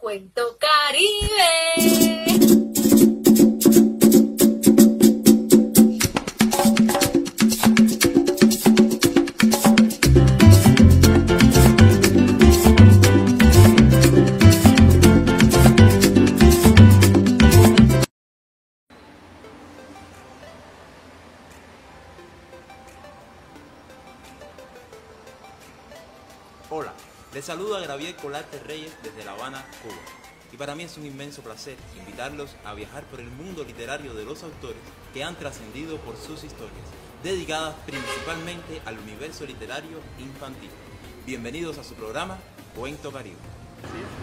Cuento Caribe. Saluda Gravier Colarte Reyes desde La Habana, Cuba. Y para mí es un inmenso placer invitarlos a viajar por el mundo literario de los autores que han trascendido por sus historias, dedicadas principalmente al universo literario infantil. Bienvenidos a su programa Cuento Caribe.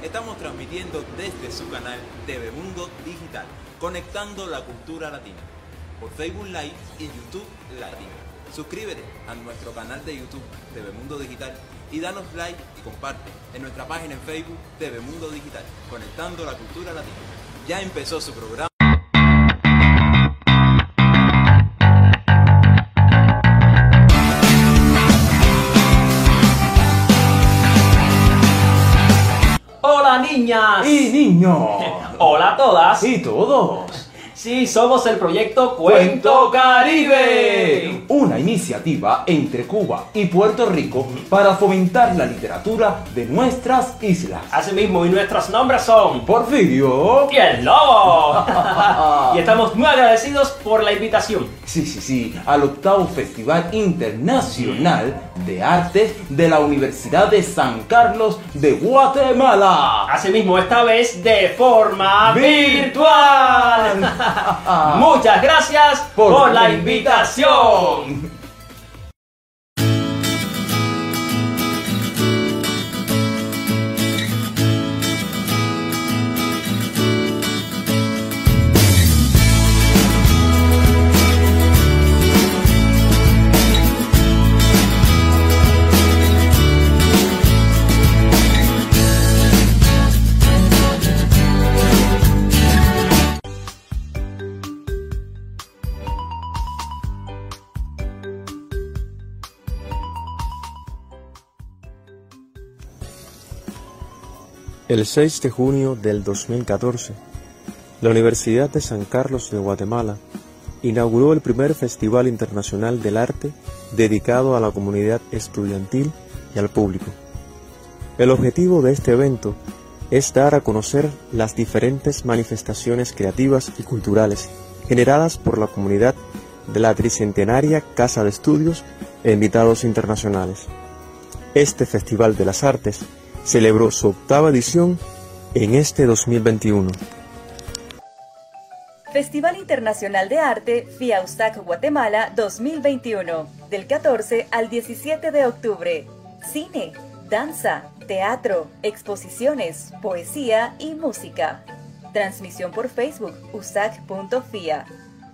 Estamos transmitiendo desde su canal TV Mundo Digital, conectando la cultura latina, por Facebook Live y YouTube Latino. Suscríbete a nuestro canal de YouTube TV Mundo Digital y danos like y comparte en nuestra página en Facebook TV Mundo Digital, conectando la cultura latina. Ya empezó su programa. Hola niñas. ¡Y niños! Hola a todas. ¡Y todos! Sí, somos el proyecto Cuento Caribe. Una iniciativa entre Cuba y Puerto Rico para fomentar la literatura de nuestras islas. Asimismo, y nuestros nombres son Porfirio. y el Lobo. y estamos muy agradecidos por la invitación. Sí, sí, sí, al octavo Festival Internacional de Artes de la Universidad de San Carlos de Guatemala. Asimismo, esta vez de forma virtual. Muchas gracias por, Por la la invitación. El 6 de junio del 2014, la Universidad de San Carlos de Guatemala inauguró el primer Festival Internacional del Arte dedicado a la comunidad estudiantil y al público. El objetivo de este evento es dar a conocer las diferentes manifestaciones creativas y culturales generadas por la comunidad de la tricentenaria Casa de Estudios e invitados internacionales. Este Festival de las Artes celebró su octava edición en este 2021. Festival Internacional de Arte FIAUSAC Guatemala 2021, del 14 al 17 de octubre. Cine, danza, teatro, exposiciones, poesía y música. Transmisión por Facebook usac.fia.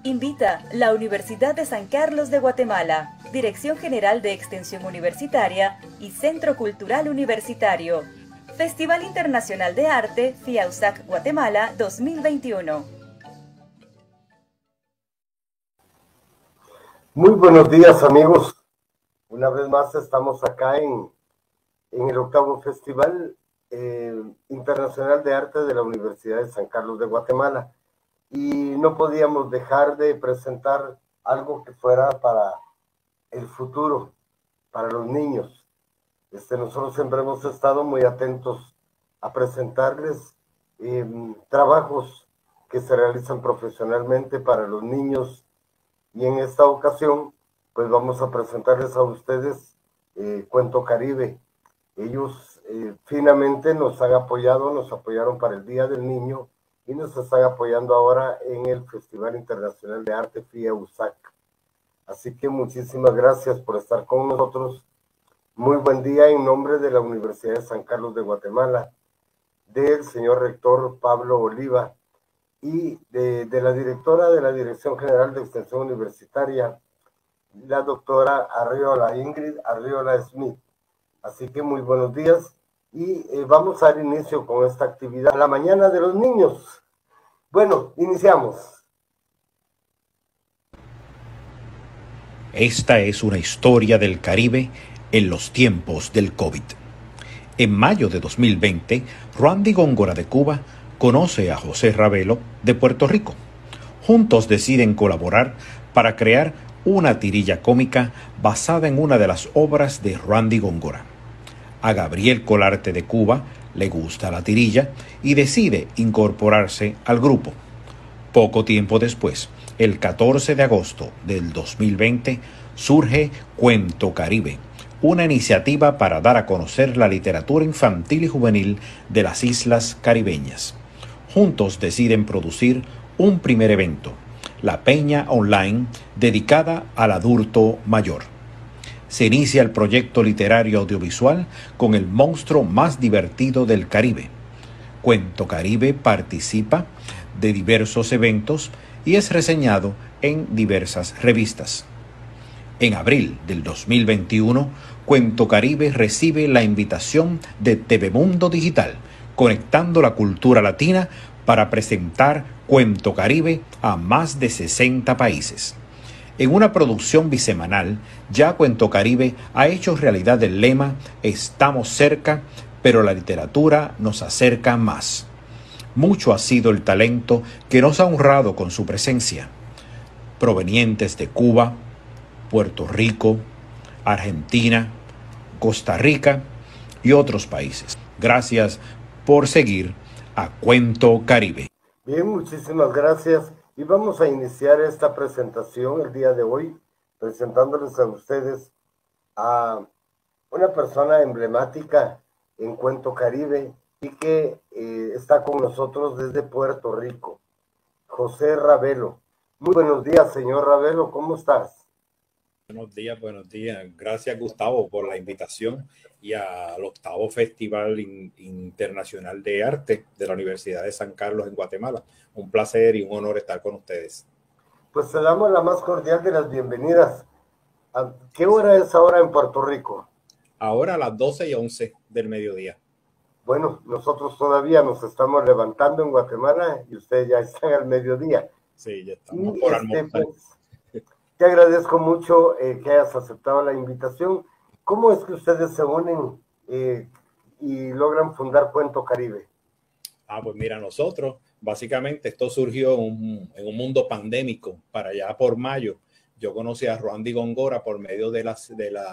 Invita la Universidad de San Carlos de Guatemala, Dirección General de Extensión Universitaria y Centro Cultural Universitario. Festival Internacional de Arte FIAUSAC Guatemala 2021. Muy buenos días amigos. Una vez más estamos acá en, en el octavo Festival eh, Internacional de Arte de la Universidad de San Carlos de Guatemala. Y no podíamos dejar de presentar algo que fuera para el futuro, para los niños. Este, nosotros siempre hemos estado muy atentos a presentarles eh, trabajos que se realizan profesionalmente para los niños y en esta ocasión, pues vamos a presentarles a ustedes eh, Cuento Caribe. Ellos eh, finamente nos han apoyado, nos apoyaron para el Día del Niño y nos están apoyando ahora en el Festival Internacional de Arte FIA USAC. Así que muchísimas gracias por estar con nosotros. Muy buen día en nombre de la Universidad de San Carlos de Guatemala, del señor rector Pablo Oliva y de, de, la directora de la Dirección General de Extensión Universitaria, la doctora Arriola, Ingrid Arriola Smith. Así que muy buenos días y eh, vamos a dar inicio con esta actividad, la mañana de los niños. Bueno, iniciamos. Esta es una historia del Caribe en los tiempos del COVID. En mayo de 2020, Randy Góngora de Cuba conoce a José Ravelo de Puerto Rico. Juntos deciden colaborar para crear una tirilla cómica basada en una de las obras de Randy Góngora. A Gabriel Colarte de Cuba le gusta la tirilla y decide incorporarse al grupo. Poco tiempo después, el 14 de agosto del 2020, surge Cuento Caribe, una iniciativa para dar a conocer la literatura infantil y juvenil de las islas caribeñas. Juntos deciden producir un primer evento, la Peña Online, dedicada al adulto mayor. Se inicia el proyecto literario audiovisual con el monstruo más divertido del Caribe. Cuento Caribe participa de diversos eventos y es reseñado en diversas revistas. En abril del 2021, Cuento Caribe recibe la invitación de TV Mundo Digital, conectando la cultura latina para presentar Cuento Caribe a más de 60 países. En una producción bisemanal, ya Cuento Caribe ha hecho realidad el lema Estamos cerca, pero la literatura nos acerca más. Mucho ha sido el talento que nos ha honrado con su presencia, provenientes de Cuba, Puerto Rico, Argentina, Costa Rica y otros países. Gracias por seguir a Cuento Caribe. Bien, muchísimas gracias. Y vamos a iniciar esta presentación el día de hoy, presentándoles a ustedes a una persona emblemática en Cuento Caribe y que eh, está con nosotros desde Puerto Rico, José Ravelo. Muy buenos días, señor Ravelo, ¿cómo estás? Buenos días, buenos días. Gracias Gustavo por la invitación y al octavo Festival Internacional de Arte de la Universidad de San Carlos en Guatemala. Un placer y un honor estar con ustedes. Pues te damos la más cordial de las bienvenidas. ¿Qué hora es ahora en Puerto Rico? Ahora a las 12 y 11 del mediodía. Bueno, nosotros todavía nos estamos levantando en Guatemala y ustedes ya están al mediodía. Sí, ya estamos por este, pues, te agradezco mucho eh, que hayas aceptado la invitación. ¿Cómo es que ustedes se unen eh, y logran fundar Cuento Caribe? Ah, pues mira, nosotros, básicamente esto surgió en un, mundo pandémico. Para allá por mayo, yo conocí a Randy Gongora por medio de las, de las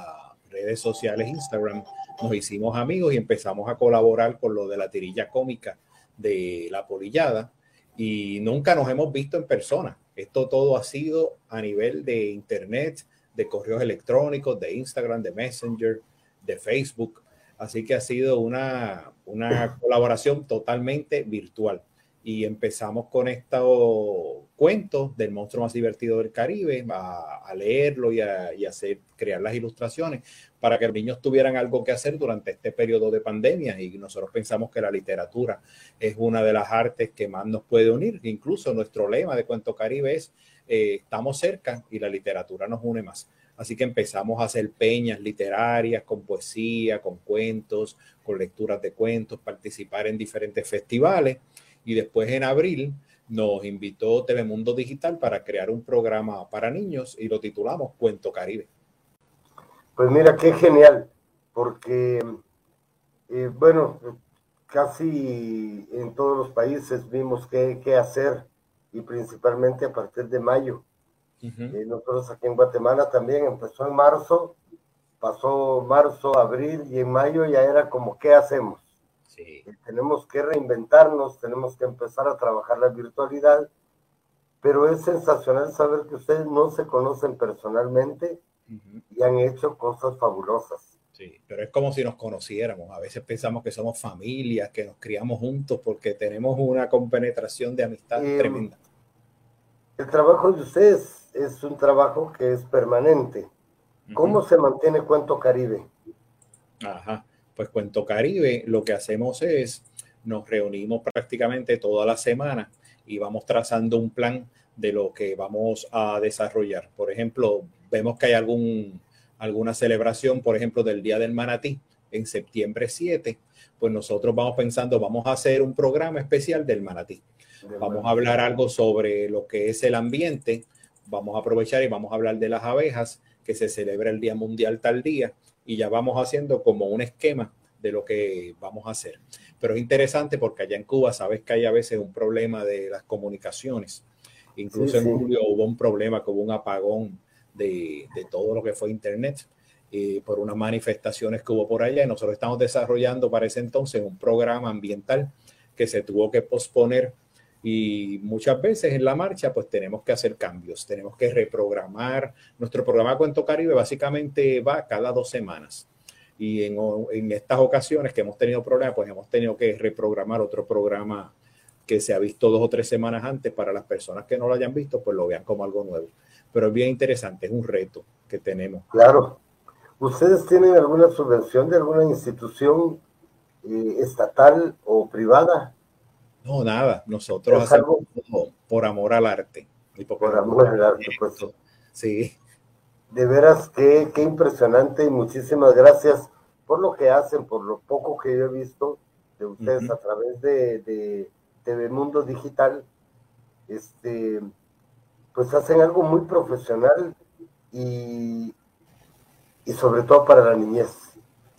redes sociales Instagram. Nos hicimos amigos y empezamos a colaborar con lo de la tirilla cómica de La Polillada y nunca nos hemos visto en persona. Esto todo ha sido a nivel de Internet, de correos electrónicos, de Instagram, de Messenger, de Facebook. Así que ha sido una, una colaboración totalmente virtual. Y empezamos con estos cuentos del monstruo más divertido del Caribe, a, leerlo y a, hacer, crear las ilustraciones para que los niños tuvieran algo que hacer durante este periodo de pandemia. Y nosotros pensamos que la literatura es una de las artes que más nos puede unir. Incluso nuestro lema de Cuento Caribe es eh, estamos cerca y la literatura nos une más. Así que empezamos a hacer peñas literarias con poesía, con cuentos, con lecturas de cuentos, participar en diferentes festivales. Y después en abril nos invitó Telemundo Digital para crear un programa para niños y lo titulamos Cuento Caribe. Pues mira, qué genial, porque, eh, bueno, casi en todos los países vimos qué, qué hacer y principalmente a partir de mayo. Eh, nosotros aquí en Guatemala también empezó en marzo, pasó marzo, abril y en mayo ya era como, ¿qué hacemos? Sí. Eh, tenemos que reinventarnos, tenemos que empezar a trabajar la virtualidad, pero es sensacional saber que ustedes no se conocen personalmente y han hecho cosas fabulosas. Sí, pero es como si nos conociéramos. A veces pensamos que somos familias, que nos criamos juntos porque tenemos una compenetración de amistad em, tremenda. El trabajo de ustedes es un trabajo que es permanente. ¿Cómo se mantiene Cuento Caribe? Ajá, pues Cuento Caribe lo que hacemos es nos reunimos prácticamente toda la semana y vamos trazando un plan de lo que vamos a desarrollar. Por ejemplo, vemos que hay algún, alguna celebración, por ejemplo, del Día del Manatí en septiembre 7, pues nosotros vamos pensando, vamos a hacer un programa especial del manatí. Vamos a hablar algo sobre lo que es el ambiente, vamos a aprovechar y vamos a hablar de las abejas, que se celebra el Día Mundial tal día, y ya vamos haciendo como un esquema de lo que vamos a hacer. Pero es interesante porque allá en Cuba sabes que hay a veces un problema de las comunicaciones. Incluso en julio hubo un problema, como un apagón de, de todo lo que fue Internet. Eh, por unas manifestaciones que hubo por allá y nosotros estamos desarrollando para ese entonces un programa ambiental que se tuvo que posponer y muchas veces en la marcha pues tenemos que hacer cambios, tenemos que reprogramar. Nuestro programa Cuento Caribe básicamente va cada dos semanas y en, en estas ocasiones que hemos tenido problemas pues hemos tenido que reprogramar otro programa que se ha visto dos o tres semanas antes para las personas que no lo hayan visto pues lo vean como algo nuevo. Pero es bien interesante, es un reto que tenemos. Claro, ¿Ustedes tienen alguna subvención de alguna institución eh, estatal o privada? No, nada. Nosotros hacemos por amor al arte. por, amor al arte, pues. Sí. De veras, qué, qué impresionante y muchísimas gracias por lo que hacen, por lo poco que yo he visto de ustedes a través de, de TV Mundo Digital. Este, pues hacen algo muy profesional y, y sobre todo para la niñez.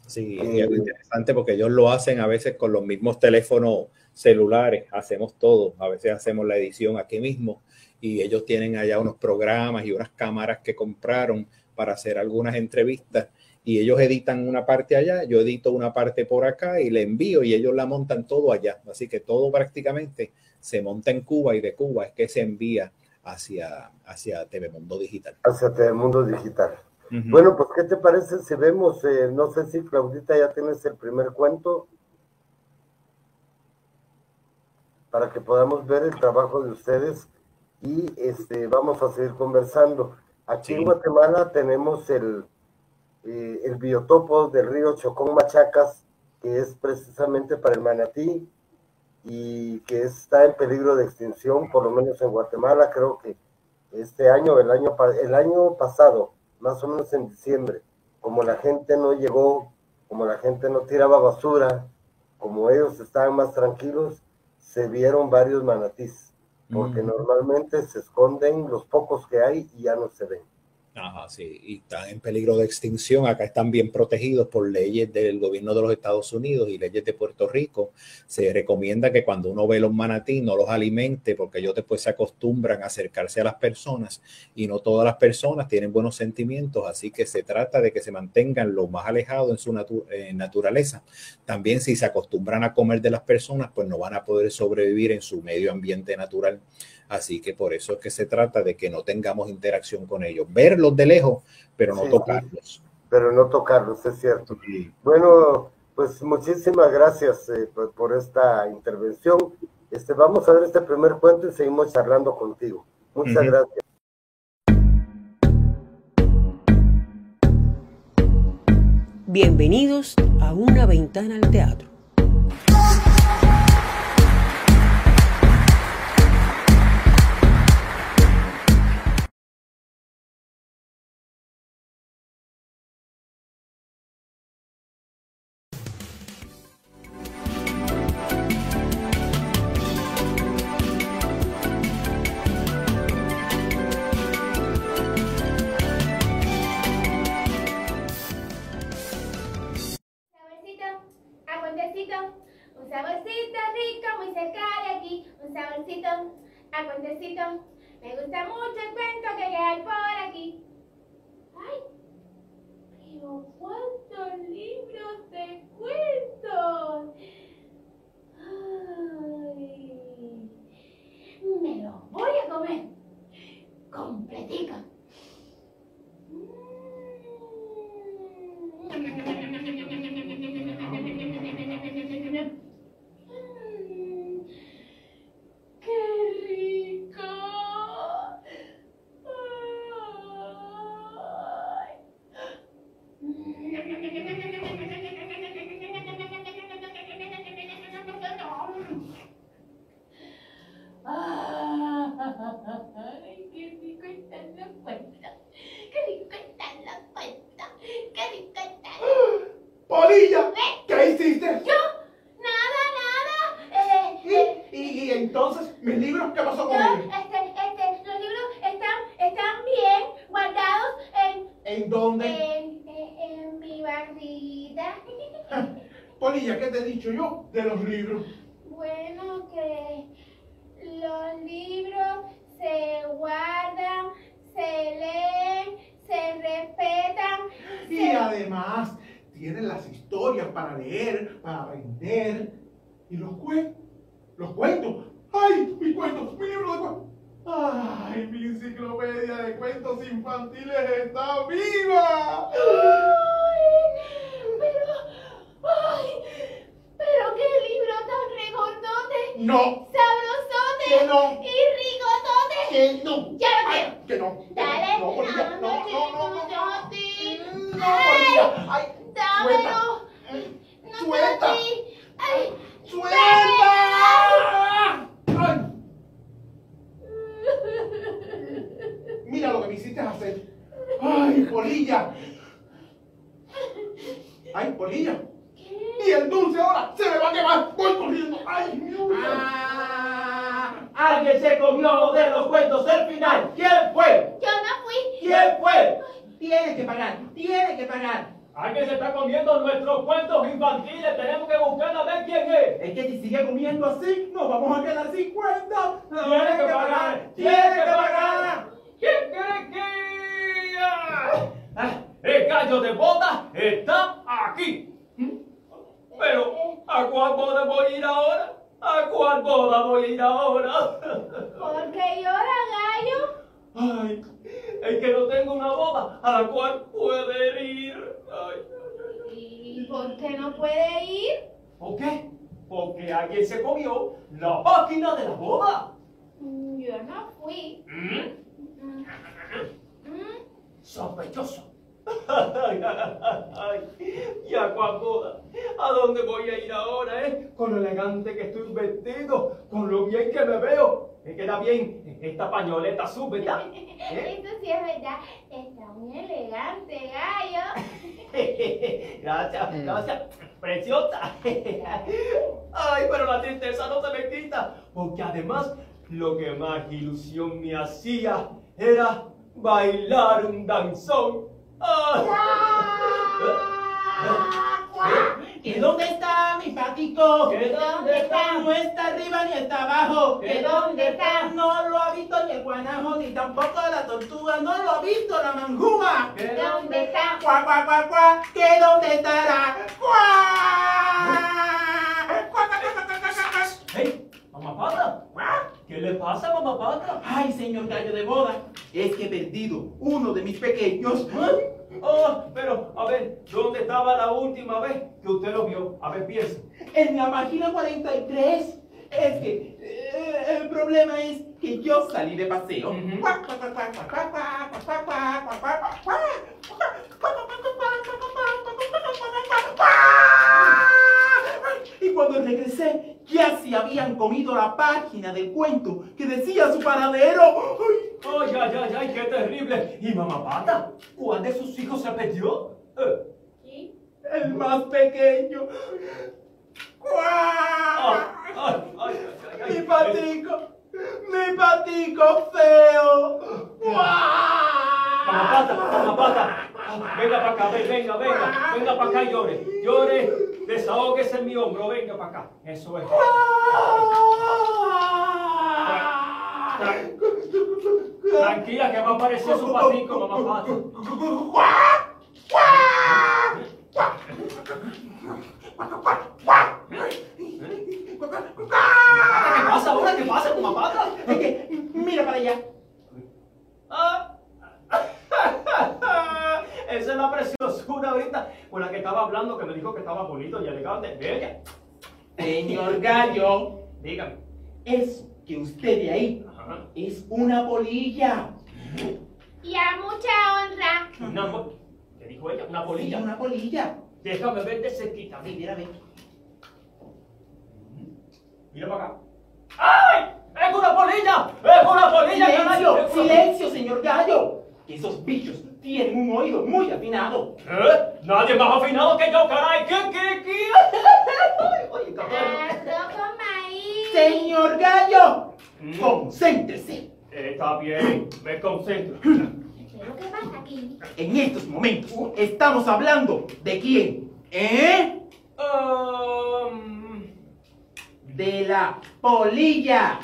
Sí, es eh, interesante porque ellos lo hacen a veces con los mismos teléfonos celulares, hacemos todo, a veces hacemos la edición aquí mismo y ellos tienen allá unos programas y unas cámaras que compraron para hacer algunas entrevistas y ellos editan una parte allá, yo edito una parte por acá y le envío y ellos la montan todo allá. Así que todo prácticamente se monta en Cuba y de Cuba es que se envía hacia, hacia TV Mundo Digital. Hacia TV Mundo Digital. Bueno, pues, ¿qué te parece si vemos, eh, no sé si Claudita ya tienes el primer cuento, para que podamos ver el trabajo de ustedes y este, vamos a seguir conversando. Aquí en Guatemala tenemos el, eh, el biotopo del río Chocón Machacas, que es precisamente para el manatí y que está en peligro de extinción, por lo menos en Guatemala, creo que este año, el año, el año pasado, más o menos en diciembre, como la gente no llegó, como la gente no tiraba basura, como ellos estaban más tranquilos, se vieron varios manatís, porque mm. normalmente se esconden los pocos que hay y ya no se ven. Ajá, sí, y están en peligro de extinción. Acá están bien protegidos por leyes del gobierno de los Estados Unidos y leyes de Puerto Rico. Se recomienda que cuando uno ve los manatí no los alimente porque ellos después se acostumbran a acercarse a las personas y no todas las personas tienen buenos sentimientos, así que se trata de que se mantengan lo más alejados en su naturaleza. También si se acostumbran a comer de las personas, pues no van a poder sobrevivir en su medio ambiente natural. Así que por eso es que se trata de que no tengamos interacción con ellos. Verlos de lejos, pero no tocarlos. pero no tocarlos, es cierto. Bueno, pues muchísimas gracias eh, por, esta intervención. Este, vamos a ver este primer cuento y seguimos charlando contigo. Muchas gracias. Bienvenidos a Una Ventana al Teatro. libros de cuentos. Ay, me los voy a comer. Completica. no, no. ¡Ay, qué rico está la puerta! ¡Qué rico está la puerta! ¡Qué rico está la... ¡Polilla! ¿Eh? ¿Qué hiciste? ¿Yo? Nada, nada. Eh, ¿Y, eh, y, ¿Y, entonces mis libros qué pasó con ellos? Este, este, los libros están, están bien guardados en... ¿En dónde? En, en, en mi barrita. Polilla, ¿qué te he dicho yo de los libros? Bueno, además, tienen las historias para leer, para vender. Y los cuentos, los cuentos. ¡Ay, mi cuento, mi libro de cuentos! ¡Ay, mi enciclopedia de cuentos infantiles está viva! Pero, ay, pero qué libro tan regordote. No. Sabrosote. Que no. Y rigotote. Que no. Ya lo Ay, quiero. que no. Dale. No, Polilla, no, no, no, no, no. no. Polilla, ay, dámelo. No Suelta. Ay, ¡Suelta! ¡Ay! Mira lo que me hiciste hacer. ¡Ay, Polilla! ¡Ay, Polilla! Y el dulce ahora se me va a quemar. Voy corriendo. ¡Ay, mi! Ah, Alguien se comió de los cuentos el final. ¿Quién fue? Yo no fui. ¿Quién fue? Tiene que pagar, tiene que pagar. Alguien se está comiendo nuestros cuentos infantiles. Tenemos que buscar a ver quién es. Es que si sigue comiendo así, nos vamos a quedar sin cuenta. Tiene que pagar. Tiene que pagar. ¿Quién cree que? Ah, El gallo de boda está aquí. Pero, ¿a cuál boda voy a ir ahora? ¿A cuál boda voy a ir ahora? ¿Por qué llora, gallo? Ay, es que no tengo una boda a la cual puede ir. Ay, ¿Y por qué no puede ir? ¿Por qué? Porque alguien se comió la máquina de la boda. Mm, Yo no fui. ¿Mm? Mm, Sospechoso. Ay, ay, ¿Y a cuál boda? ¿A dónde voy a ir ahora, eh? Con lo elegante que estoy vestido, con lo bien que me veo. Me queda bien esta pañoleta azul, ¿verdad? ¿Eh? Eso sí es verdad. Está muy elegante, gallo. Gracias, gracias. Preciosa. Ay, pero la tristeza no se me quita. Porque además, lo que más ilusión me hacía era bailar un danzón. Ay. ¿Y dónde está mi patico? ¿Que dónde está? No está arriba ni está abajo. ¿Que dónde está? No lo ha visto ni el guanajo, ni tampoco la tortuga. No lo ha visto la manjuma. ¿Que ¿Dónde está? Cuá, cuá, cuá, cuá. ¿Que dónde estará? Cuá. Cuá, cuá, cuá, cuá, cuá, cuá, cuá. ¡Hey! ¿Qué le pasa, mamá Pata? Ay, señor gallo de boda, es que he perdido uno de mis pequeños. Oh, pero, a ver, ¿dónde estaba la última vez que usted lo vio? A ver, piensa. En la página 43. Es que eh, el problema es que yo salí de paseo. Y cuando regresé, ya se habían comido la página del cuento que decía su paradero. ¡Ay! ¡Ay, ay, ay, ay, qué terrible! ¿Y mamá Pata? ¿Cuál de sus hijos se perdió? Eh, ¿Sí? El más pequeño. ay, ¡Cuac! ay, ay, Mi patico, mi patico feo. Mamá Pata, mamá Pata. Ah, Venga para acá, ven, venga, venga, venga para acá y llore. Llore, desahógese en mi hombro, venga para acá. Eso es. Tranquila, que va a aparecer su patico, mamá Pata. ¿Qué pasa ahora? ¿Qué pasa, mamá? Es que, mira para allá. Esa es la preciosura ahorita con la que estaba hablando, que me dijo que estaba bonito y elegante. Bella. Señor Gallo, Dígame. es que usted de ahí Ajá. es una polilla. Y a mucha honra. Una ¿Qué dijo ella? Una Sí, polilla. una polilla. Déjame ver de cerquita. Mira, Mira, ve. mira para acá. ¡Ay! ¡Es una polilla! ¡Es una polilla, Silencio, silencio, señor Gallo. Que esos bichos tienen un oído muy afinado. ¿Eh? Nadie más afinado que yo, caray. ¿Qué, qué, qué? Oye, cabrón. Señor Gallo, Mm. concéntrese. Está bien, me concentro. ¿Qué es lo que pasa aquí? En estos momentos estamos hablando de quién. ¿Eh? Um, De la polilla.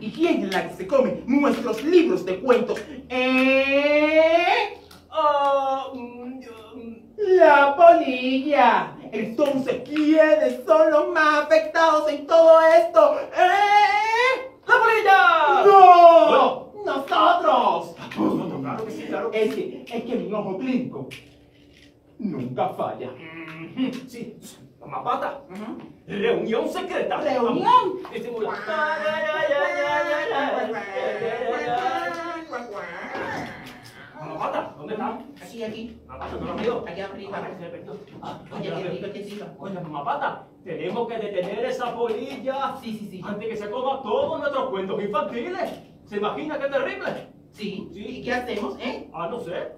¿Y quién es la que se come nuestros libros de cuentos? ¿Eh? um, La polilla. Entonces, ¿quiénes son los más afectados en todo esto? ¿Eh? ¡La polilla! ¡No! ¡Nosotros! Claro que sí, claro que Es que, es que mi ojo clínico nunca falla. Ujú, Sí, mamá pata. Reunión secreta. ¿Reunión? Vamos. Este muy- Mamá pata, ¿dónde está? Aquí, aquí. Mamá pata, ¿no lo veo? Aquí arriba. Ah. Ah, Oye, veo. arriba, aquí arriba. Oye, mamá pata, tenemos que detener esa polilla Sí, sí, sí. antes que se coma todos nuestros cuentos infantiles. ¿Se imagina qué terrible? Sí. Sí. ¿Y qué hacemos, eh? Ah, no sé.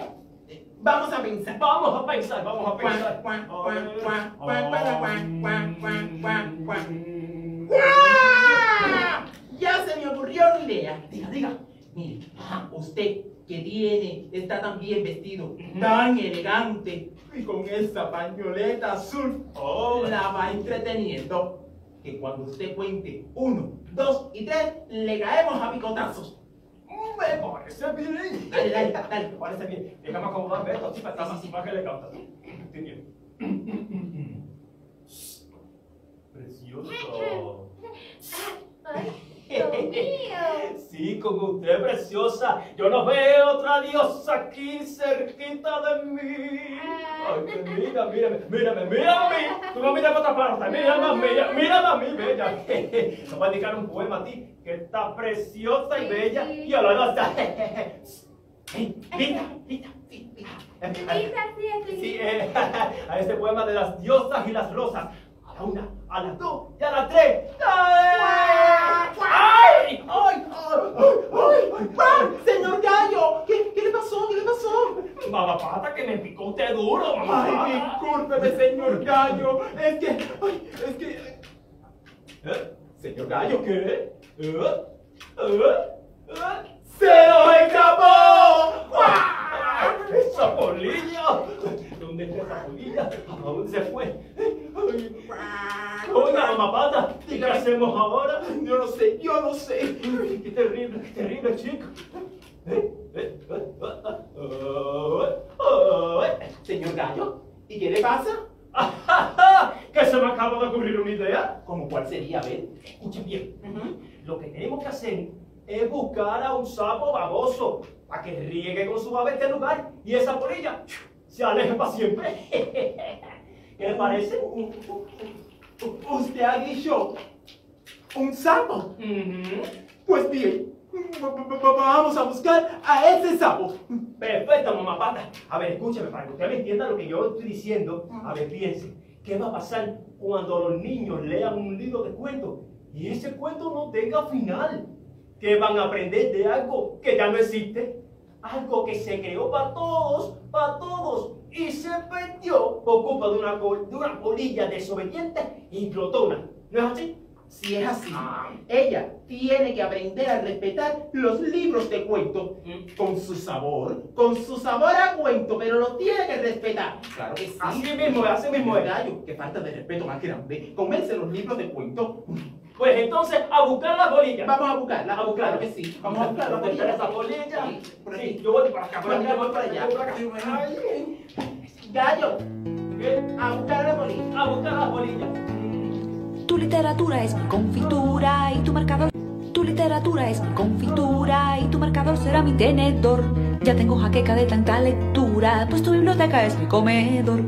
Vamos a pensar. Vamos a pensar, vamos a pensar. Ya se me ocurrió la idea. Diga, diga. Mire, ah, usted que tiene, está tan bien vestido, tan elegante, y con esa pañoleta azul, oh, la va entreteniendo. Que cuando usted cuente uno, dos y tres, le caemos a picotazos. Parece bien. Dale, dale, dale. Parece bien. Déjame acomodarme esto para estar más más que le canta. Bien. Precioso. Sí, como usted, preciosa. Yo no veo otra diosa aquí cerquita de mí. Ay, que mira, mírame, mírame, mírame a mí. Tú no miras para otra parte. Mírame a mí, mírame a mí, bella. Te voy a dedicar un poema a ti, que está preciosa y bella y olorosa. Lita, Lita, sí, Lita. Lisa, sí, eh, a este poema de las diosas y las rosas. A la una, a las dos y a las tres. ¡Ay! ¡Ay! ¡Ay! ¡Ay! ¡Ay! ¡Ah! ¡Señor Gallo! ¿Qué, ¿Qué le pasó? ¿Qué le pasó? Mamá pata, que me picote duro, mamá Ay, discúlpeme, señor Gallo. Es que, ay, es que... ¿Eh? ¿Señor Gallo qué? ¿Eh? ¿Eh? ¡Se nos escapó! ¡Esa polilla! ¿Dónde está esa polilla? ¿A dónde se fue? Ay, Oiga, mamá pata, ¿y qué hacemos ahora? Yo no sé, yo no sé. ¡Qué terrible, qué terrible, chico! ¿Eh? ¿Eh? ¿Eh? ¿Eh? ¿Eh? ¿Eh? Señor Gallo, ¿y qué le pasa? ¡Que se me acaba de ocurrir una idea! ¿Cómo cuál sería? A ver. Escuchen bien. Lo que tenemos que hacer es buscar a un sapo baboso para que riegue con su baba este lugar y esa polilla se aleje para siempre. ¿Qué le parece? Usted ha dicho un sapo. Ujú. Pues bien, vamos a buscar a ese sapo. Perfecto, mamá pata. A ver, escúcheme, para que usted me entienda lo que yo estoy diciendo. A ver, piense. ¿Qué va a pasar cuando los niños lean un libro de cuentos y ese cuento no tenga final? ¿Qué van a aprender de algo que ya no existe? Algo que se creó para todos, para todos, y se perdió por culpa de una, de una polilla desobediente y glotona. ¿No es así? Si es así, Ah. ella tiene que aprender a respetar los libros de cuento con su sabor, con su sabor a cuento, pero lo tiene que respetar. Claro que sí. Así mismo así mismo es. Gallo, que falta de respeto más grande. Comerse los libros de cuento. Pues entonces, a buscar la polilla. Vamos a buscarla. A buscarla. Claro que sí. Vamos a buscar la ¿Dónde está polilla. esa polilla? Sí, yo voy para acá, por Bueno, acá, yo voy para allá. para Gallo, ¿qué? a buscar la polilla. A buscar la polilla. Tu literatura es mi confitura y tu marcador. Tu literatura es mi confitura y tu marcador será mi tenedor. Ya tengo jaqueca de tanta lectura, pues tu biblioteca es mi comedor.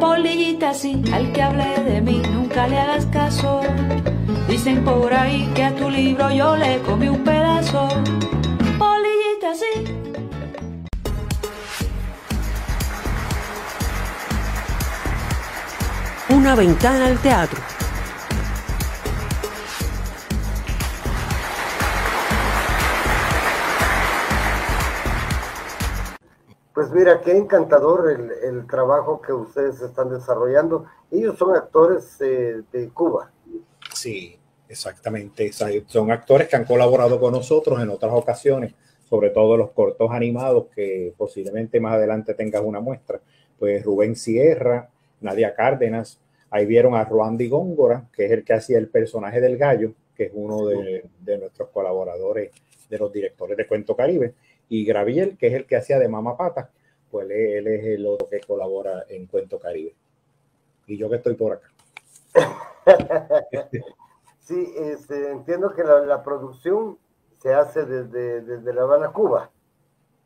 Polillita, sí, al que hable de mí, nunca le hagas caso. Dicen por ahí que a tu libro yo le comí un pedazo. Polillita, sí. Una ventana al teatro. Pues mira, qué encantador el, trabajo que ustedes están desarrollando. Ellos son actores eh, de Cuba. Sí, exactamente. Son actores que han colaborado con nosotros en otras ocasiones, sobre todo los cortos animados, que posiblemente más adelante tengas una muestra. Pues Rubén Sierra, Nadia Cárdenas, Ahí vieron a Ruandy Góngora, que es el que hacía el personaje del gallo, que es uno de nuestros colaboradores, de los directores de Cuento Caribe, y Graviel, que es el que hacía de Mama Pata, pues él, es el otro que colabora en Cuento Caribe. Y yo que estoy por acá. Sí, este, entiendo que la, la producción se hace desde, desde La Habana, Cuba.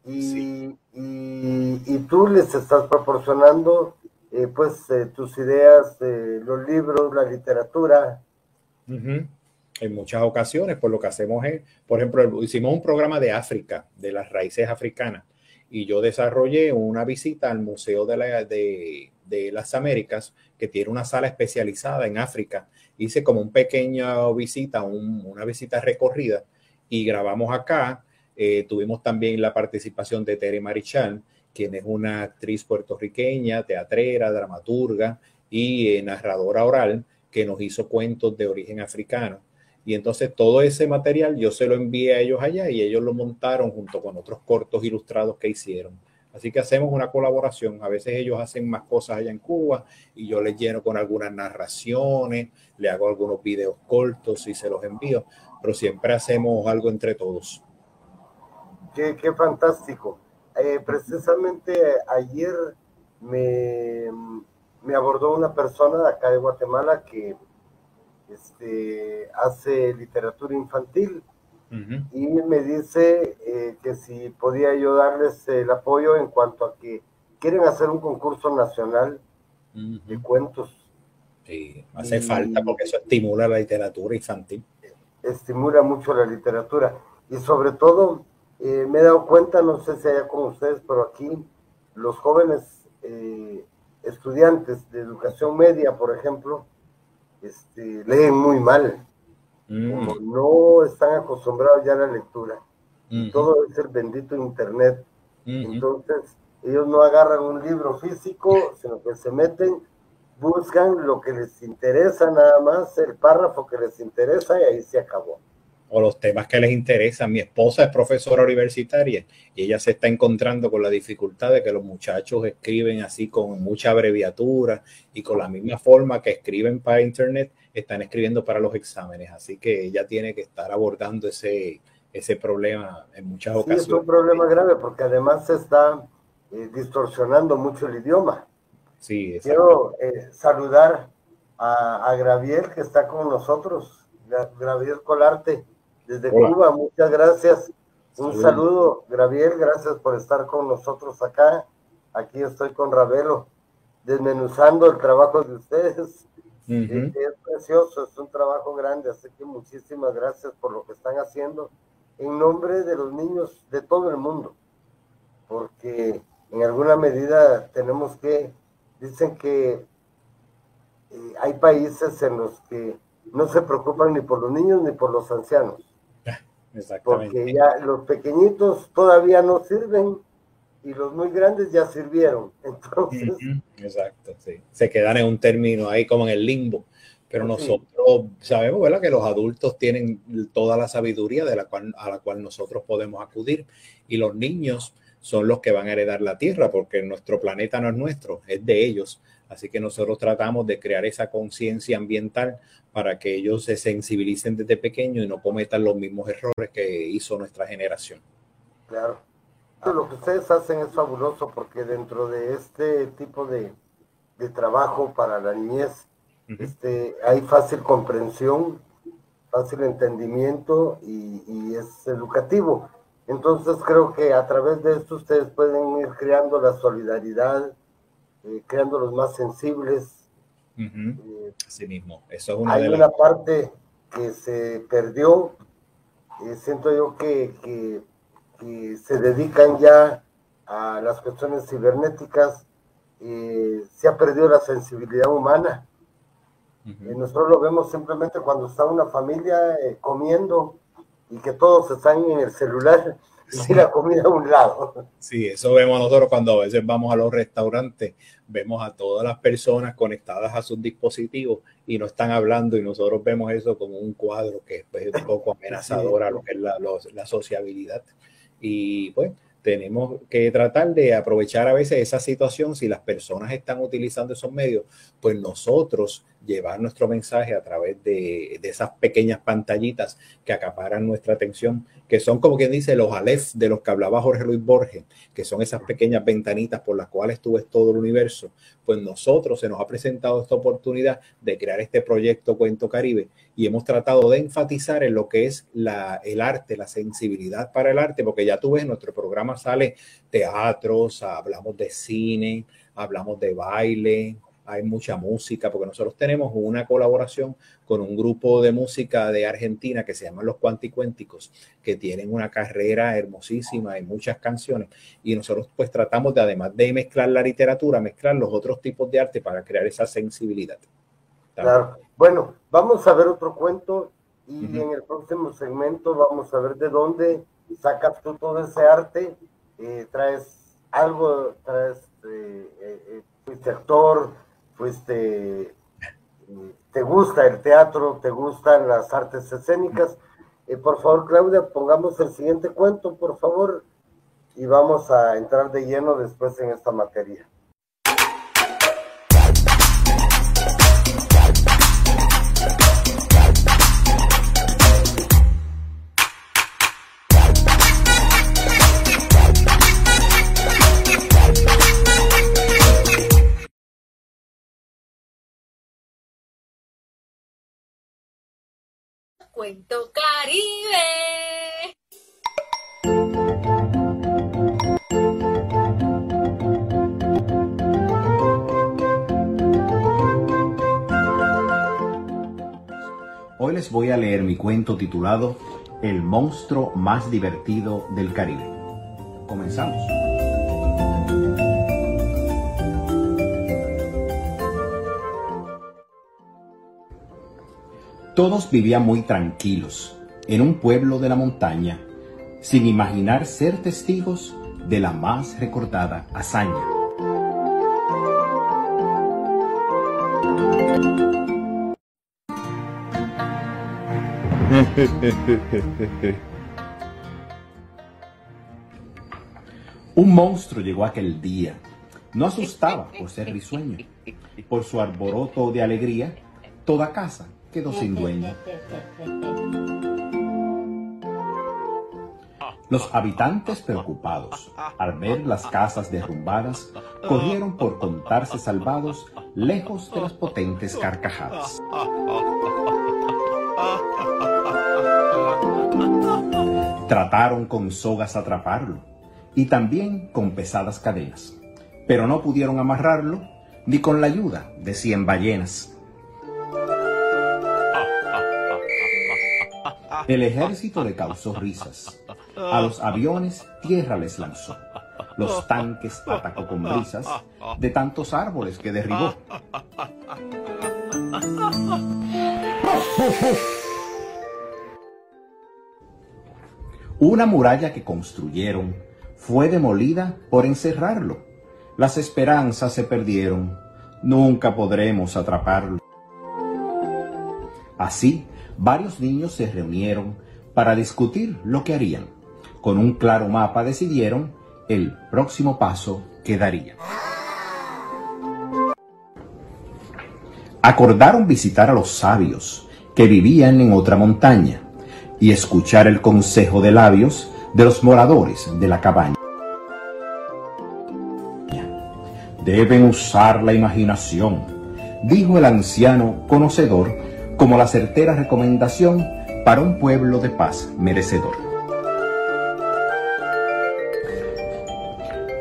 Y, y, y tú les estás proporcionando eh, pues eh, tus ideas, eh, los libros, la literatura. Ujú. En muchas ocasiones, pues lo que hacemos es, por ejemplo, hicimos un programa de África, de las raíces africanas, y yo desarrollé una visita al Museo de, la- de- de las Américas, que tiene una sala especializada en África. Hice como un pequeña visita, un- una visita recorrida, y grabamos acá. Eh, tuvimos también la participación de Tere Marichal, quien es una actriz puertorriqueña, teatrera, dramaturga y eh, narradora oral, que nos hizo cuentos de origen africano. Y entonces todo ese material yo se lo envié a ellos allá y ellos lo montaron junto con otros cortos ilustrados que hicieron. Así que hacemos una colaboración. A veces ellos hacen más cosas allá en Cuba y yo les lleno con algunas narraciones, le hago algunos videos cortos y se los envío, pero siempre hacemos algo entre todos. Qué, qué fantástico. Eh, precisamente ayer me, me abordó una persona de acá de Guatemala que este, hace literatura infantil y me dice eh, que si podía yo darles el apoyo en cuanto a que quieren hacer un concurso nacional de cuentos. Sí, hace Y- falta porque eso estimula la literatura infantil. estimula mucho la literatura. Y sobre todo, eh, me he dado cuenta, no sé si allá con ustedes, pero aquí los jóvenes eh, estudiantes de educación media, por ejemplo, este, leen muy mal. Como no están acostumbrados ya a la lectura. Y todo es el bendito internet. Entonces, ellos no agarran un libro físico, sino que se meten, buscan lo que les interesa nada más, el párrafo que les interesa y ahí se acabó. O los temas que les interesan. Mi esposa es profesora universitaria y ella se está encontrando con la dificultad de que los muchachos escriben así con mucha abreviatura y con la misma forma que escriben para internet, están escribiendo para los exámenes. Así que ella tiene que estar abordando ese, ese problema en muchas Sí, es un ocasiones. problema grave porque además se está eh, distorsionando mucho el idioma. Sí. Quiero eh, saludar a, a Graviel que está con nosotros, Gra- Graviel Colarte, desde Hola. Cuba. Muchas gracias. Un saludo, Graviel, gracias por estar con nosotros acá. Aquí estoy con Ravelo, desmenuzando el trabajo de ustedes. Es precioso, es un trabajo grande, así que muchísimas gracias por lo que están haciendo en nombre de los niños de todo el mundo, porque en alguna medida tenemos que, dicen que eh, hay países en los que no se preocupan ni por los niños ni por los ancianos, Exactamente. porque ya los pequeñitos todavía no sirven y los muy grandes ya sirvieron. Entonces, Exacto, sí. Se quedan en un término ahí como en el limbo. Pero nosotros sabemos, ¿verdad? Que los adultos tienen toda la sabiduría de la cual, a la cual nosotros podemos acudir y los niños son los que van a heredar la tierra porque nuestro planeta no es nuestro, es de ellos. Así que nosotros tratamos de crear esa conciencia ambiental para que ellos se sensibilicen desde pequeños y no cometan los mismos errores que hizo nuestra generación. Claro. Lo que ustedes hacen es fabuloso porque dentro de este tipo de, de trabajo para la niñez este, hay fácil comprensión, fácil entendimiento y, y es educativo. Entonces creo que a través de esto ustedes pueden ir creando la solidaridad, eh, creando los más sensibles. Así mismo. Eso es una Hay de las una parte que se perdió, eh, siento yo que, que- que se dedican ya a las cuestiones cibernéticas, eh, se ha perdido la sensibilidad humana. Eh, nosotros lo vemos simplemente cuando está una familia comiendo y que todos están en el celular y la comida a un lado. Sí, eso vemos nosotros cuando a veces vamos a los restaurantes, vemos a todas las personas conectadas a sus dispositivos y no están hablando y nosotros vemos eso como un cuadro que pues, es un poco amenazador a lo que es la, la sociabilidad. Y pues tenemos que tratar de aprovechar a veces esa situación, si las personas están utilizando esos medios, pues nosotros llevar nuestro mensaje a través de, de esas pequeñas pantallitas que acaparan nuestra atención, que son como quien dice los alef de los que hablaba Jorge Luis Borges, que son esas pequeñas ventanitas por las cuales tú ves todo el universo, pues nosotros se nos ha presentado esta oportunidad de crear este proyecto Cuento Caribe y hemos tratado de enfatizar en lo que es la, el arte, la sensibilidad para el arte, porque ya tú ves, nuestro programa sale teatros, hablamos de cine, hablamos de baile, hay mucha música, porque nosotros tenemos una colaboración con un grupo de música de Argentina que se llaman Los Cuanticuénticos, que tienen una carrera hermosísima y muchas canciones. Y nosotros pues tratamos de, además de mezclar la literatura, mezclar los otros tipos de arte para crear esa sensibilidad. Claro. Bueno, vamos a ver otro cuento y en el próximo segmento vamos a ver de dónde sacas tú todo ese arte, eh, traes algo, traes, eh, eh, fuiste actor, fuiste, te gusta el teatro, te gustan las artes escénicas. por favor, Claudia, pongamos el siguiente cuento, por favor, y vamos a entrar de lleno después en esta materia. Cuento Caribe. Hoy les voy a leer mi cuento titulado El monstruo más divertido del Caribe. Comenzamos. Todos vivían muy tranquilos en un pueblo de la montaña, sin imaginar ser testigos de la más recordada hazaña. Un monstruo llegó aquel día. No asustaba por ser risueño. Por su arboroto de alegría, toda casa quedó sin dueño. Los habitantes preocupados, al ver las casas derrumbadas, corrieron por contarse salvados lejos de las potentes carcajadas. Trataron con sogas atraparlo y también con pesadas cadenas, pero no pudieron amarrarlo ni con la ayuda de cien ballenas. El ejército le causó risas. A los aviones tierra les lanzó. Los tanques atacó con brisas de tantos árboles que derribó. Una muralla que construyeron fue demolida por encerrarlo. Las esperanzas se perdieron. Nunca podremos atraparlo. Así, varios niños se reunieron para discutir lo que harían. Con un claro mapa decidieron el próximo paso que darían. Acordaron visitar a los sabios que vivían en otra montaña y escuchar el consejo de labios de los moradores de la cabaña. Deben usar la imaginación, dijo el anciano conocedor como la certera recomendación para un pueblo de paz merecedor.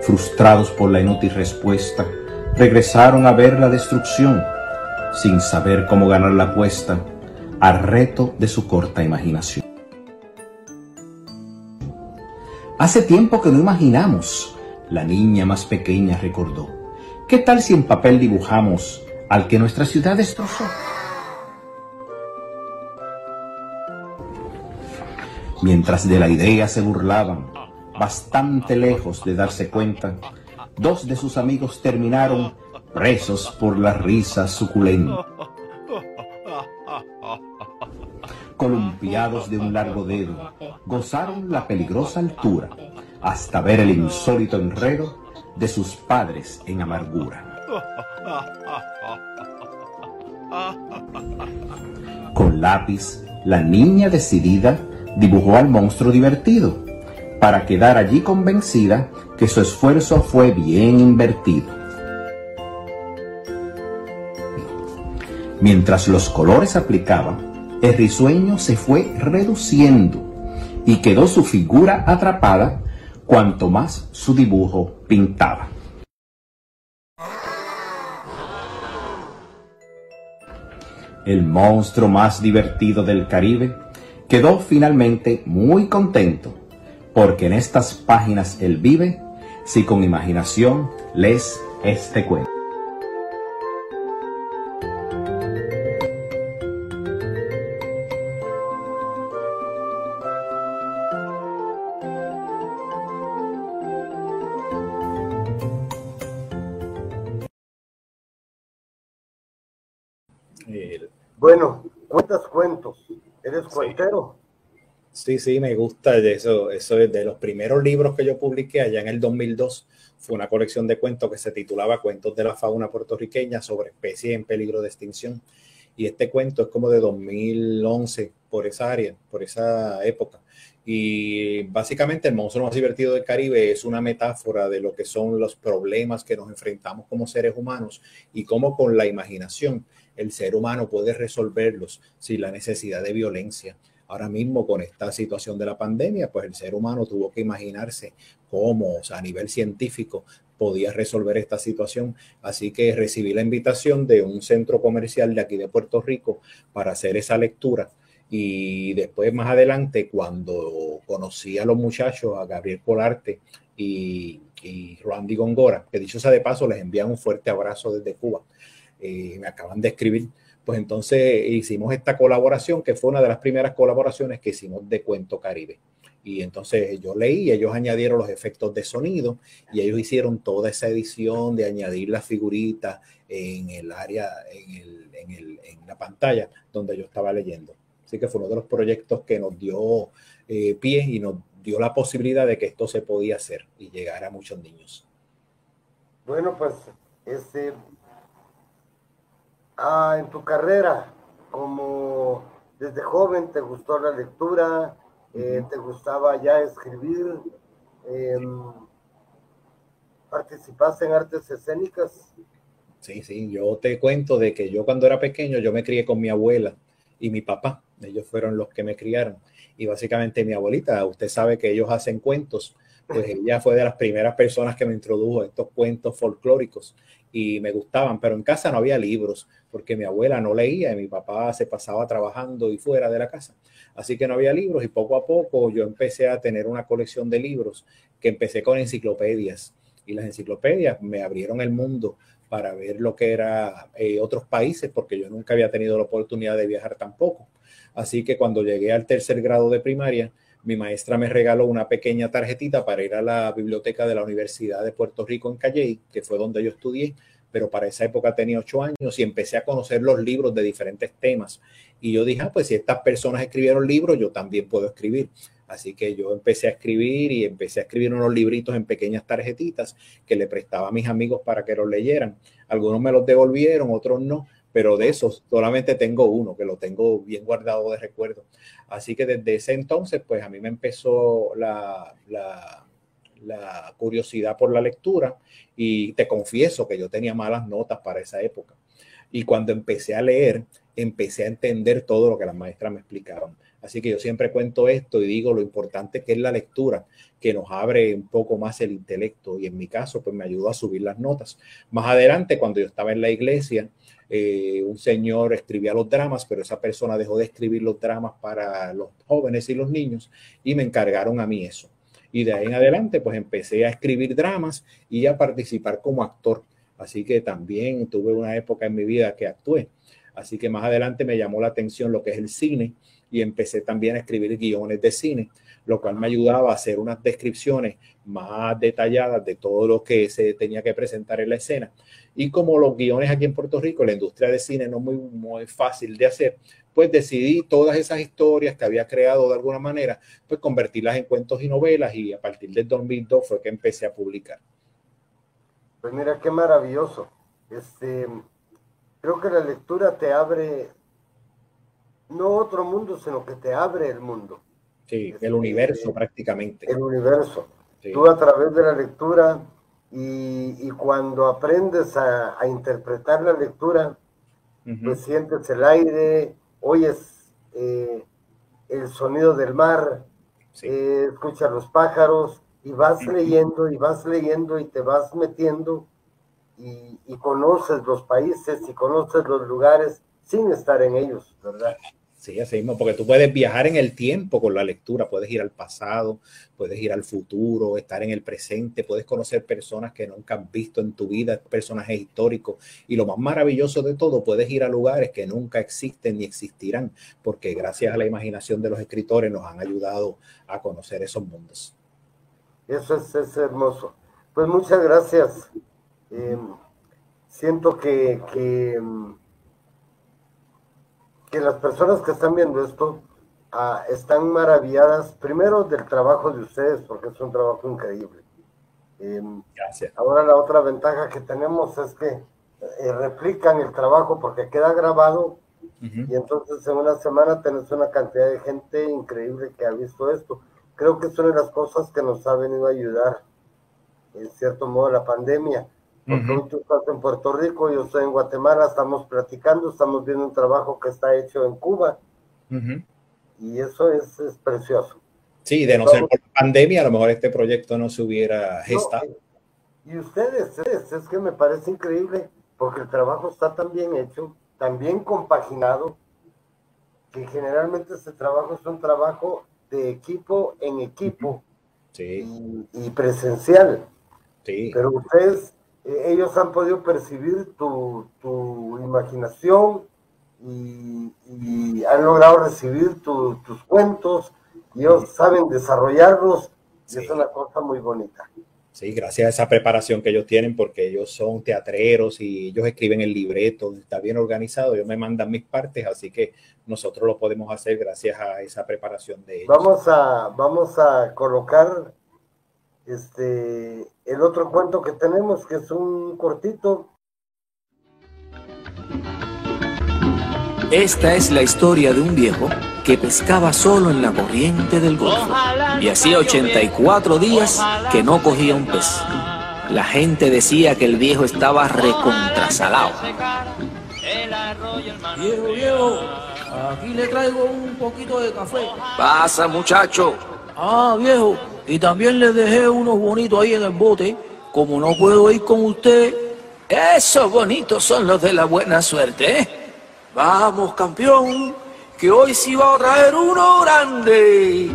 Frustrados por la inútil respuesta, regresaron a ver la destrucción, sin saber cómo ganar la apuesta al reto de su corta imaginación. Hace tiempo que no imaginamos, la niña más pequeña recordó. ¿Qué tal si en papel dibujamos al que nuestra ciudad destrozó? Mientras de la idea se burlaban, bastante lejos de darse cuenta, dos de sus amigos terminaron presos por la risa suculenta. Columpiados de un largo dedo, gozaron la peligrosa altura, hasta ver el insólito enredo de sus padres en amargura. Con lápiz, la niña decidida dibujó al monstruo divertido, para quedar allí convencida que su esfuerzo fue bien invertido. Mientras los colores aplicaba, el risueño se fue reduciendo y quedó su figura atrapada cuanto más su dibujo pintaba. El monstruo más divertido del Caribe quedó finalmente muy contento, porque en estas páginas él vive si con imaginación lees este cuento. ¿Eres cuentero? Sí, sí, me gusta eso. Eso es de los primeros libros que yo publiqué allá en el 2002. Fue una colección de cuentos que se titulaba Cuentos de la fauna puertorriqueña sobre especies en peligro de extinción. Y este cuento es como de 2011 por esa área, por esa época. Y básicamente el monstruo más divertido del Caribe es una metáfora de lo que son los problemas que nos enfrentamos como seres humanos y cómo con la imaginación el ser humano puede resolverlos sin la necesidad de violencia. Ahora mismo con esta situación de la pandemia, pues el ser humano tuvo que imaginarse cómo, a nivel científico, podía resolver esta situación. Así que recibí la invitación de un centro comercial de aquí de Puerto Rico para hacer esa lectura. Y después, más adelante, cuando conocí a los muchachos, a Gabriel Polarte y, y Randy Gongora, que dicho sea de paso, les envían un fuerte abrazo desde Cuba. Eh, me acaban de escribir, pues entonces hicimos esta colaboración que fue una de las primeras colaboraciones que hicimos de Cuento Caribe. Y entonces yo leí, ellos añadieron los efectos de sonido y ellos hicieron toda esa edición de añadir las figuritas en el área, en, el, en, el, en la pantalla donde yo estaba leyendo. Así que fue uno de los proyectos que nos dio eh, pie y nos dio la posibilidad de que esto se podía hacer y llegar a muchos niños. Bueno, pues este, ah, en tu carrera, como desde joven te gustó la lectura, eh, te gustaba ya escribir, eh, participaste en artes escénicas. Sí, sí, yo te cuento de que yo cuando era pequeño yo me crié con mi abuela y mi papá, ellos fueron los que me criaron. Y básicamente mi abuelita, usted sabe que ellos hacen cuentos, pues ella fue de las primeras personas que me introdujo a estos cuentos folclóricos y me gustaban, pero en casa no había libros porque mi abuela no leía y mi papá se pasaba trabajando y fuera de la casa. Así que no había libros y poco a poco yo empecé a tener una colección de libros que empecé con enciclopedias y las enciclopedias me abrieron el mundo para ver lo que era eh, otros países porque yo nunca había tenido la oportunidad de viajar tampoco. Así que cuando llegué al tercer grado de primaria, mi maestra me regaló una pequeña tarjetita para ir a la biblioteca de la Universidad de Puerto Rico en Calley, que fue donde yo estudié, pero para esa época tenía ocho años y empecé a conocer los libros de diferentes temas. Y yo dije, ah, pues si estas personas escribieron libros, yo también puedo escribir. Así que yo empecé a escribir y empecé a escribir unos libritos en pequeñas tarjetitas que le prestaba a mis amigos para que los leyeran. Algunos me los devolvieron, otros no, pero de esos solamente tengo uno que lo tengo bien guardado de recuerdo. Así que desde ese entonces, pues a mí me empezó la, la, curiosidad por la lectura y te confieso que yo tenía malas notas para esa época. Y cuando empecé a leer, empecé a entender todo lo que las maestras me explicaban. Así que yo siempre cuento esto y digo lo importante que es la lectura, que nos abre un poco más el intelecto y en mi caso pues me ayudó a subir las notas. Más adelante, cuando yo estaba en la iglesia, eh, un señor escribía los dramas, pero esa persona dejó de escribir los dramas para los jóvenes y los niños y me encargaron a mí eso. Y de ahí en adelante pues empecé a escribir dramas y a participar como actor. Así que también tuve una época en mi vida que actué. Así que más adelante me llamó la atención lo que es el cine y empecé también a escribir guiones de cine. Lo cual me ayudaba a hacer unas descripciones más detalladas de todo lo que se tenía que presentar en la escena. Y como los guiones aquí en Puerto Rico, la industria de cine no es muy, muy fácil de hacer, pues decidí todas esas historias que había creado de alguna manera, pues convertirlas en cuentos y novelas y a partir del 2002 fue que empecé a publicar. Pues mira, qué maravilloso. Este, creo que la lectura te abre no otro mundo, sino que te abre el mundo. Sí, el universo prácticamente. El universo. Tú a través de la lectura y, cuando aprendes a, interpretar la lectura, pues sientes el aire, oyes eh, el sonido del mar, eh, escuchas los pájaros y vas leyendo y vas leyendo y te vas metiendo y, y conoces los países y conoces los lugares sin estar en ellos, ¿verdad? Sí, así mismo, porque tú puedes viajar en el tiempo con la lectura, puedes ir al pasado, puedes ir al futuro, estar en el presente, puedes conocer personas que nunca has visto en tu vida, personajes históricos, y lo más maravilloso de todo, puedes ir a lugares que nunca existen ni existirán, porque gracias a la imaginación de los escritores nos han ayudado a conocer esos mundos. Eso es, hermoso. Pues muchas gracias. Eh, siento que, que que las personas que están viendo esto ah, están maravilladas, primero del trabajo de ustedes, porque es un trabajo increíble. Em, Gracias. Ahora la otra ventaja que tenemos es que eh, replican el trabajo porque queda grabado y entonces en una semana tenés una cantidad de gente increíble que ha visto esto. Creo que es una de las cosas que nos ha venido a ayudar, en cierto modo, la pandemia porque tú estás en Puerto Rico, yo estoy en Guatemala, estamos platicando, estamos viendo un trabajo que está hecho en Cuba. Y eso es, precioso. Sí, de no ser por la pandemia, a lo mejor este proyecto no se hubiera gestado. Eh, y ustedes, es, que me parece increíble, porque el trabajo está tan bien hecho, tan bien compaginado, que generalmente este trabajo es un trabajo de equipo en equipo y, y, presencial. Sí. Pero ustedes eh, ellos han podido percibir tu, tu imaginación y, han logrado recibir tus cuentos y ellos saben desarrollarlos y es una cosa muy bonita. Sí, gracias a esa preparación que ellos tienen, porque ellos son teatreros y ellos escriben el libreto, está bien organizado, ellos me mandan mis partes, así que nosotros lo podemos hacer gracias a esa preparación de ellos. Vamos a, vamos a colocar este, el otro cuento que tenemos, que es un cortito. Esta es la historia de un viejo que pescaba solo en la corriente del Golfo y hacía 84 días que no cogía un pez. La gente decía que el viejo estaba recontrasalado. Viejo, viejo, aquí le traigo un poquito de café. Pasa, muchacho. Ah, viejo, y también le dejé unos bonitos ahí en el bote. Como no puedo ir con usted. Esos bonitos son los de la buena suerte, ¿eh? Vamos, campeón, que hoy sí va a traer uno grande.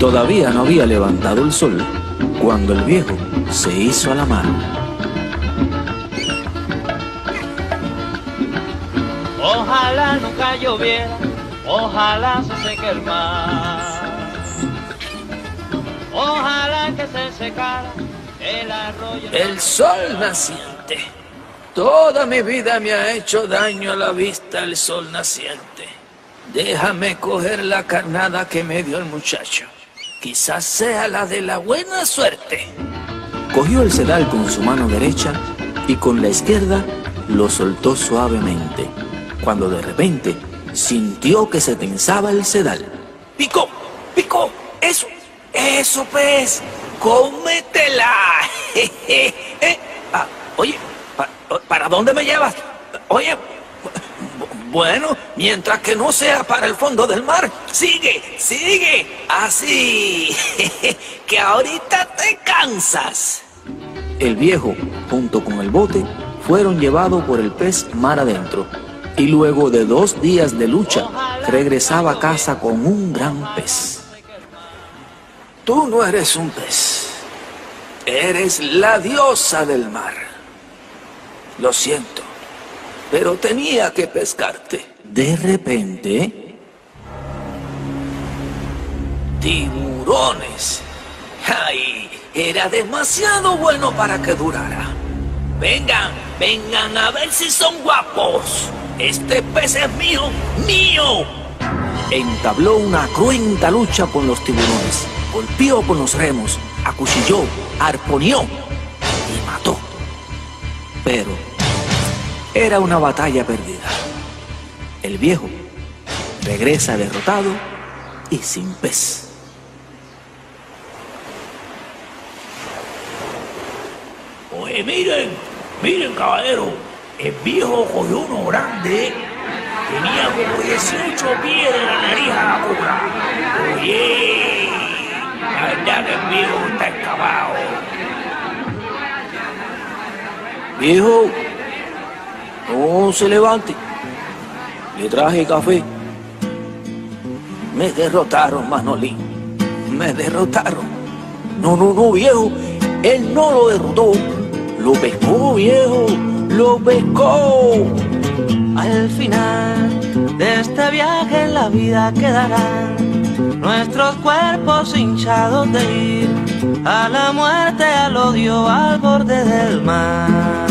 Todavía no había levantado el sol cuando el viejo se hizo a la mar. Ojalá nunca lloviera, ojalá se seque el mar. Ojalá que se secara el arroyo. El sol naciente. Toda mi vida me ha hecho daño a la vista el sol naciente. Déjame coger la carnada que me dio el muchacho. Quizás sea la de la buena suerte. Cogió el sedal con su mano derecha y con la izquierda lo soltó suavemente, cuando de repente sintió que se tensaba el sedal. ¡Picó! ¡Picó! ¡Eso! Eso pues, cómetela. Eh, ah, oye, ¿para dónde me llevas? Oye, bueno, mientras que no sea para el fondo del mar, sigue, sigue, así, que ahorita te cansas. El viejo, junto con el bote, fueron llevados por el pez mar adentro, y luego de dos días de lucha, regresaba a casa con un gran pez. Tú no eres un pez. Eres la diosa del mar. Lo siento, pero tenía que pescarte. De repente... tiburones. ¡Ay! Era demasiado bueno para que durara. Vengan, vengan a ver si son guapos. Este pez es mío, mío. Entabló una cruenta lucha con los tiburones. Golpeó con los remos, acuchilló, arponió y mató. Pero era una batalla perdida. El viejo regresa derrotado y sin pez. Oye, miren, miren, caballero, el viejo cogió uno grande, tenía como 18 pies de la nariz a la. Oye, viejo está excavado. Viejo, no se levante. Le traje café. Me derrotaron, Manolín. Me derrotaron. No, no, no, viejo. Él no lo derrotó. Lo pescó, viejo. Lo pescó. Al final de este viaje en la vida quedarán nuestros cuerpos hinchados de ir a la muerte, al odio, al borde del mar.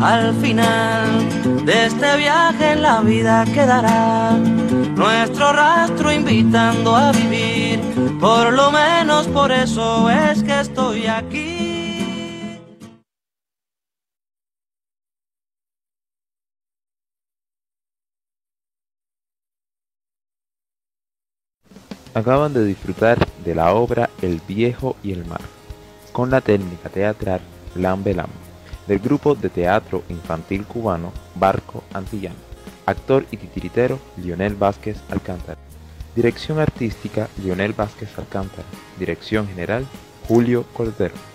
Al final de este viaje en la vida quedará nuestro rastro invitando a vivir. Por lo menos por eso es que estoy aquí. Acaban de disfrutar de la obra El viejo y el mar, con la técnica teatral Lambe Lambe, del grupo de teatro infantil cubano Barco Antillano. Actor y titiritero Lionel Vázquez Alcántara. Dirección artística Lionel Vázquez Alcántara. Dirección general Julio Cordero.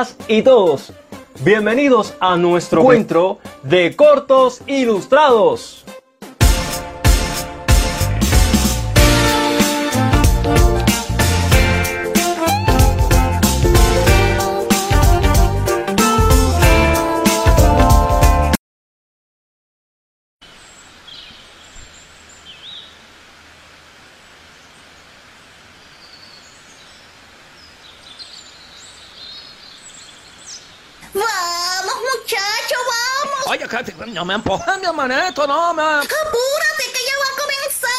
Todas y todos. Bienvenidos a nuestro encuentro de cortos ilustrados. No me empujen, mi hermanito, no me... Apúrate que ya va a comenzar.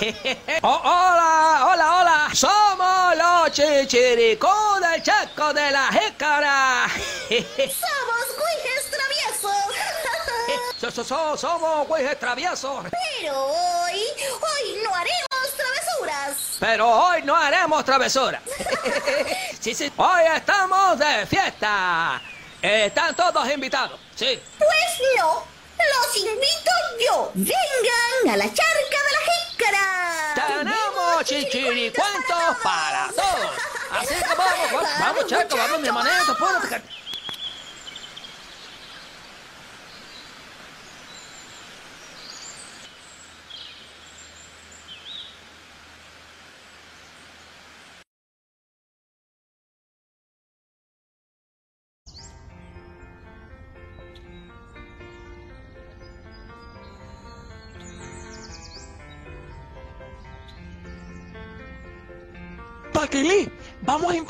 Oh, hola, hola, hola. Somos los chichiricú del Chaco de la Jícara. Somos güeyes traviesos. So- so- so- somos güeyes traviesos. Pero hoy, hoy no haremos travesuras. Pero hoy no haremos travesura. sí, sí. Hoy estamos de fiesta. Están todos invitados. Sí. No, los invito yo. Vengan a la charca de la jícara. Tenemos chichiricuentos para todos. Así que vamos, vamos, vamos, Chaco, vamos, mi hermanito, apúrate.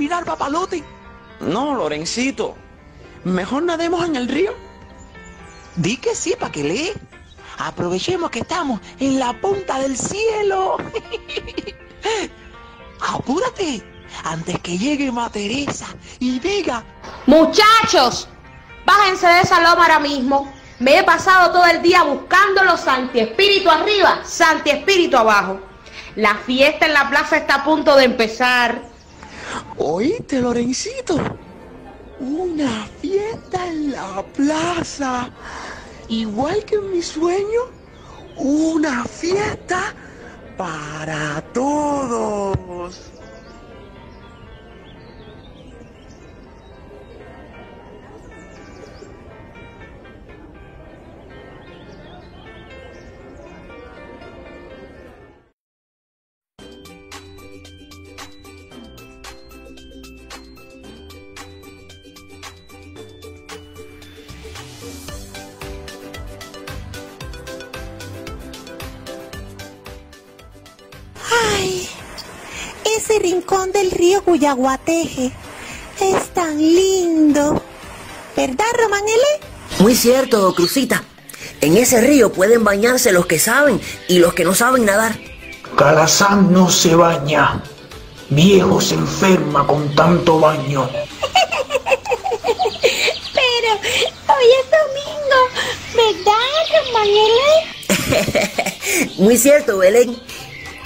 Empinar papalote. No, Lorencito. Mejor nademos en el río. Di que sí, Paquelé. Aprovechemos que estamos en la punta del cielo. Apúrate antes que llegue Materesa y diga, Muchachos, bájense de esa loma ahora mismo. Me he pasado todo el día buscando los Santi Espíritu arriba, Santi Espíritu abajo. La fiesta en la plaza está a punto de empezar. ¿Oíste, Lorencito? Una fiesta en la plaza. Igual que en mi sueño, una fiesta para todos. Río Cuyaguateje es tan lindo. ¿Verdad, Romanele? Muy cierto, Crucita. En ese río pueden bañarse los que saben y los que no saben nadar. Calazán no se baña. Viejo se enferma con tanto baño. Pero hoy es domingo, ¿verdad, Romanele? Muy cierto, Belén.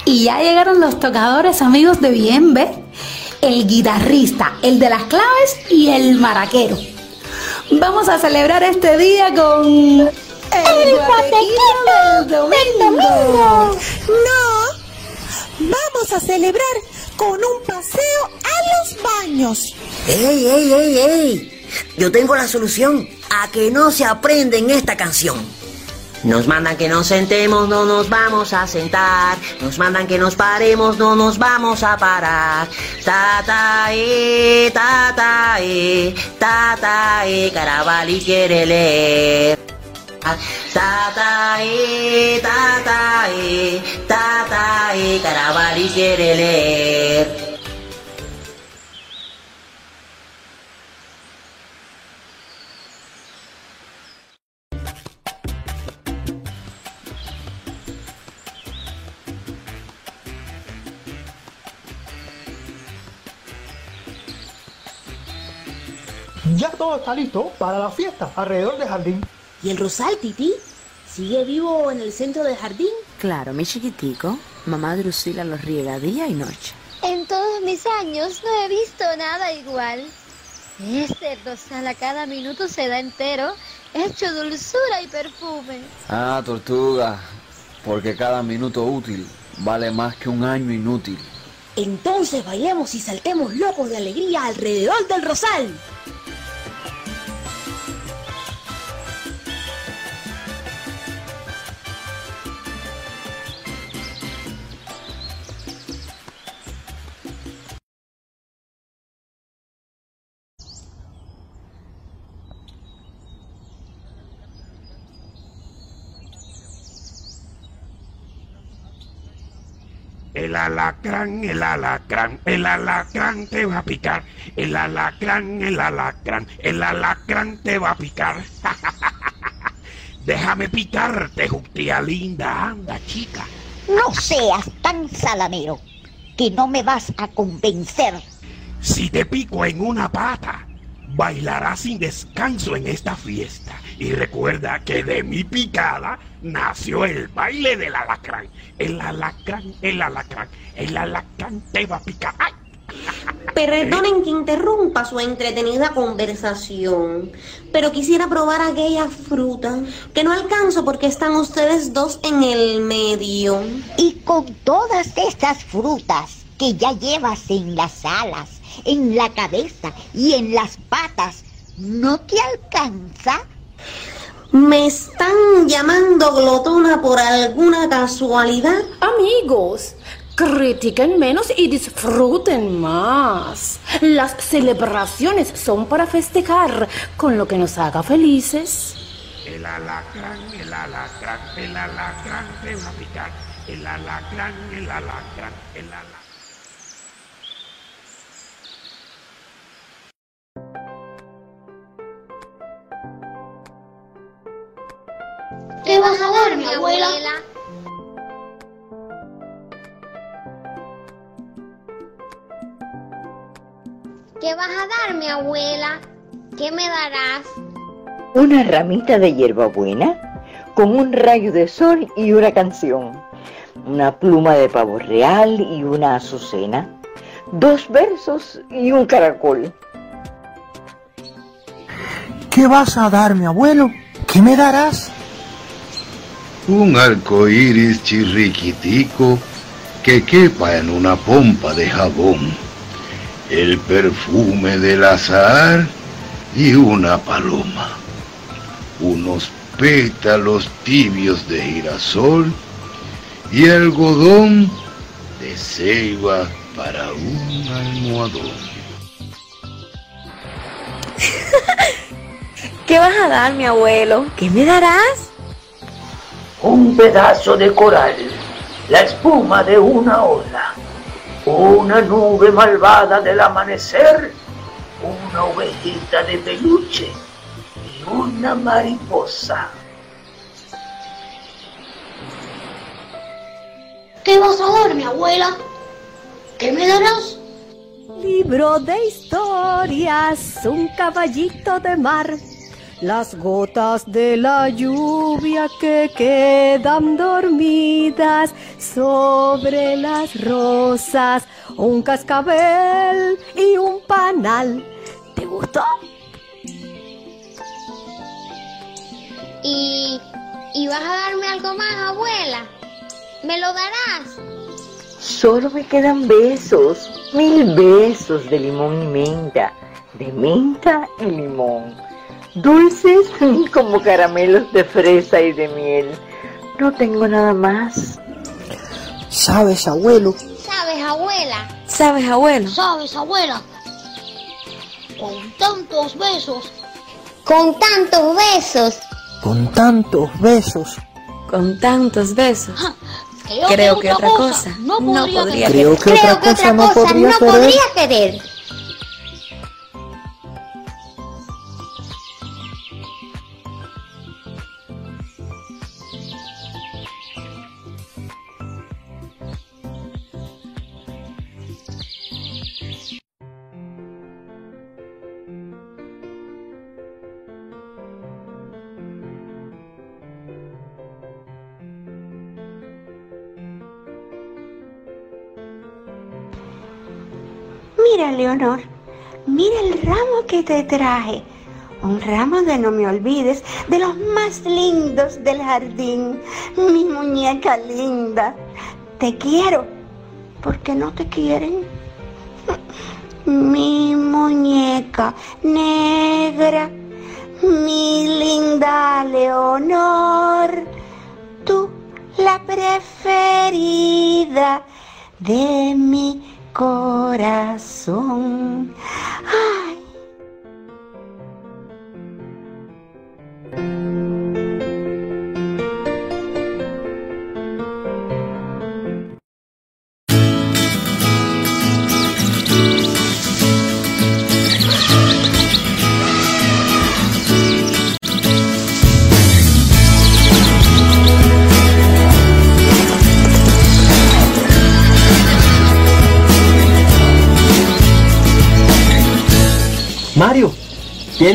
Y ya llegaron los tocadores amigos de bien, ¿ve? El guitarrista, el de las claves y el maraquero. Vamos a celebrar este día con... El guatequito del domingo. No, vamos a celebrar con un paseo a los baños. ¡Ey, ey, ey, ey! Yo tengo la solución a que no se aprenden esta canción. Nos mandan que nos sentemos, no nos vamos a sentar. Nos mandan que nos paremos, no nos vamos a parar. Ta ta eh, ta ta eh, ta ta eh, Caravali quiere leer. Ta ta eh, ta ta eh, ta ta eh, Caravali quiere leer. Ya todo está listo para la fiesta alrededor del jardín. ¿Y el rosal, Titi? ¿Sigue vivo en el centro del jardín? Claro, mi chiquitico. Mamá Drusila los riega día y noche. En todos mis años no he visto nada igual. Este rosal a cada minuto se da entero, hecho dulzura y perfume. Ah, tortuga, porque cada minuto útil vale más que un año inútil. Entonces bailemos y saltemos locos de alegría alrededor del rosal. El alacrán, el alacrán, el alacrán te va a picar. El alacrán, el alacrán, el alacrán te va a picar. Déjame picarte, Juctía linda, anda, chica. No seas tan salamero, que no me vas a convencer. Si te pico en una pata, bailarás sin descanso en esta fiesta. Y recuerda que de mi picada nació el baile del alacrán. El alacrán, el alacrán, el alacrán te va a picar. ¡Ay! Perdonen que interrumpa su entretenida conversación, pero quisiera probar aquella fruta que no alcanzo porque están ustedes dos en el medio. Y con todas estas frutas que ya llevas en las alas, en la cabeza y en las patas, ¿no te alcanza? ¿Me están llamando glotona por alguna casualidad? Amigos, critiquen menos y disfruten más. Las celebraciones son para festejar con lo que nos haga felices. El alacrán, el alacrán, el alacrán te va a picar. El alacrán, el alacrán, ¿Qué vas a dar, mi abuela? ¿Qué vas a dar, mi abuela? ¿Qué me darás? Una ramita de hierbabuena con un rayo de sol y una canción. Una pluma de pavo real y una azucena. Dos versos y un caracol. ¿Qué vas a dar, mi abuelo? ¿Qué me darás? Un arco iris chirriquitico que quepa en una pompa de jabón, el perfume del azar y una paloma, unos pétalos tibios de girasol y algodón de ceiba para un almohadón. ¿Qué vas a dar, mi abuelo? ¿Qué me darás? Un pedazo de coral, la espuma de una ola, una nube malvada del amanecer, una ovejita de peluche y una mariposa. ¿Qué vas a dar, mi abuela? ¿Qué me darás? Libro de historias, un caballito de mar, las gotas de la lluvia que quedan dormidas sobre las rosas, un cascabel y un panal. ¿Te gustó? ¿Y, ¿Y vas a darme algo más, abuela? ¿Me lo darás? Solo me quedan besos, mil besos de limón y menta, de menta y limón, dulces como caramelos de fresa y de miel. No tengo nada más. ¿Sabes, abuelo? ¿Sabes, abuela? ¿Sabes, abuelo? ¿Sabes, abuela? Con tantos besos. Con tantos besos. Con tantos besos. Con tantos besos. Creo, Creo que otra cosa no no podría podría Creo querer. que otra cosa no podría no querer. podría querer. Mira, Leonor, mira el ramo que te traje. Un ramo de no me olvides, de los más lindos del jardín. Mi muñeca linda. Te quiero, porque no te quieren. Mi muñeca negra, mi linda Leonor, tú la preferida de mi corazón. Ay.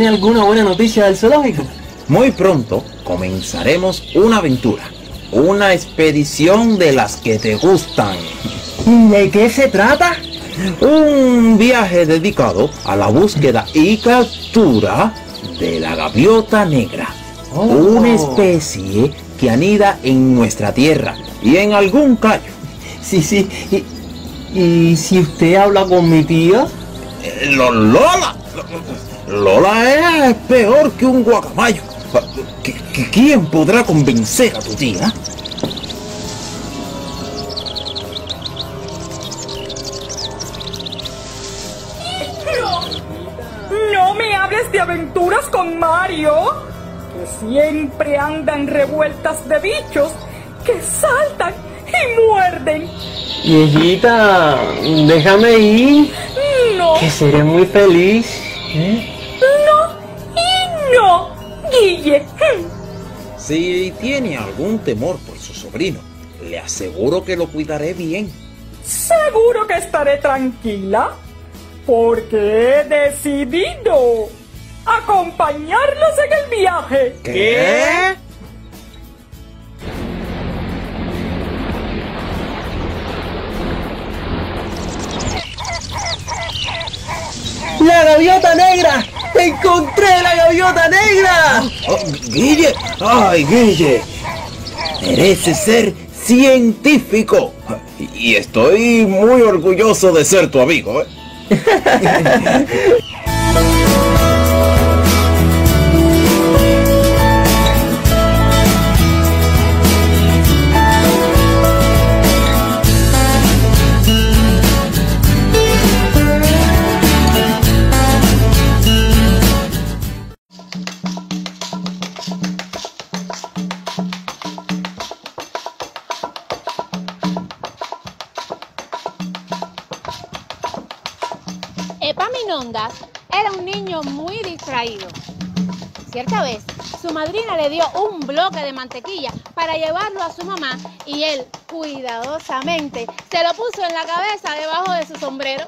¿Tiene alguna buena noticia del zoológico? Muy pronto comenzaremos una aventura, una expedición de las que te gustan. ¿De qué se trata? Un viaje dedicado a la búsqueda y captura de la gaviota negra, Oh. una especie que anida en nuestra tierra y en algún callo. Sí, sí. ¿Y, y si usted habla con mi tía? Eh, Lo- Lola, Lola es peor que un guacamayo. ¿Qui- qui- ¿Quién podrá convencer a tu tía? No me hables de aventuras con Mario, que siempre andan revueltas de bichos que saltan y muerden. Viejita, déjame ir, No, que seré muy feliz. ¿eh? Si tiene algún temor por su sobrino, le aseguro que lo cuidaré bien. Seguro que estaré tranquila, porque he decidido acompañarlos en el viaje. ¿Qué? ¡La gaviota negra! ¡Encontré la gaviota negra! Oh, Guille, ay Guille, merece ser científico. Y estoy muy orgulloso de ser tu amigo. ¿eh? muy distraído. Cierta vez, su madrina le dio un bloque de mantequilla para llevarlo a su mamá y él, cuidadosamente, se lo puso en la cabeza debajo de su sombrero.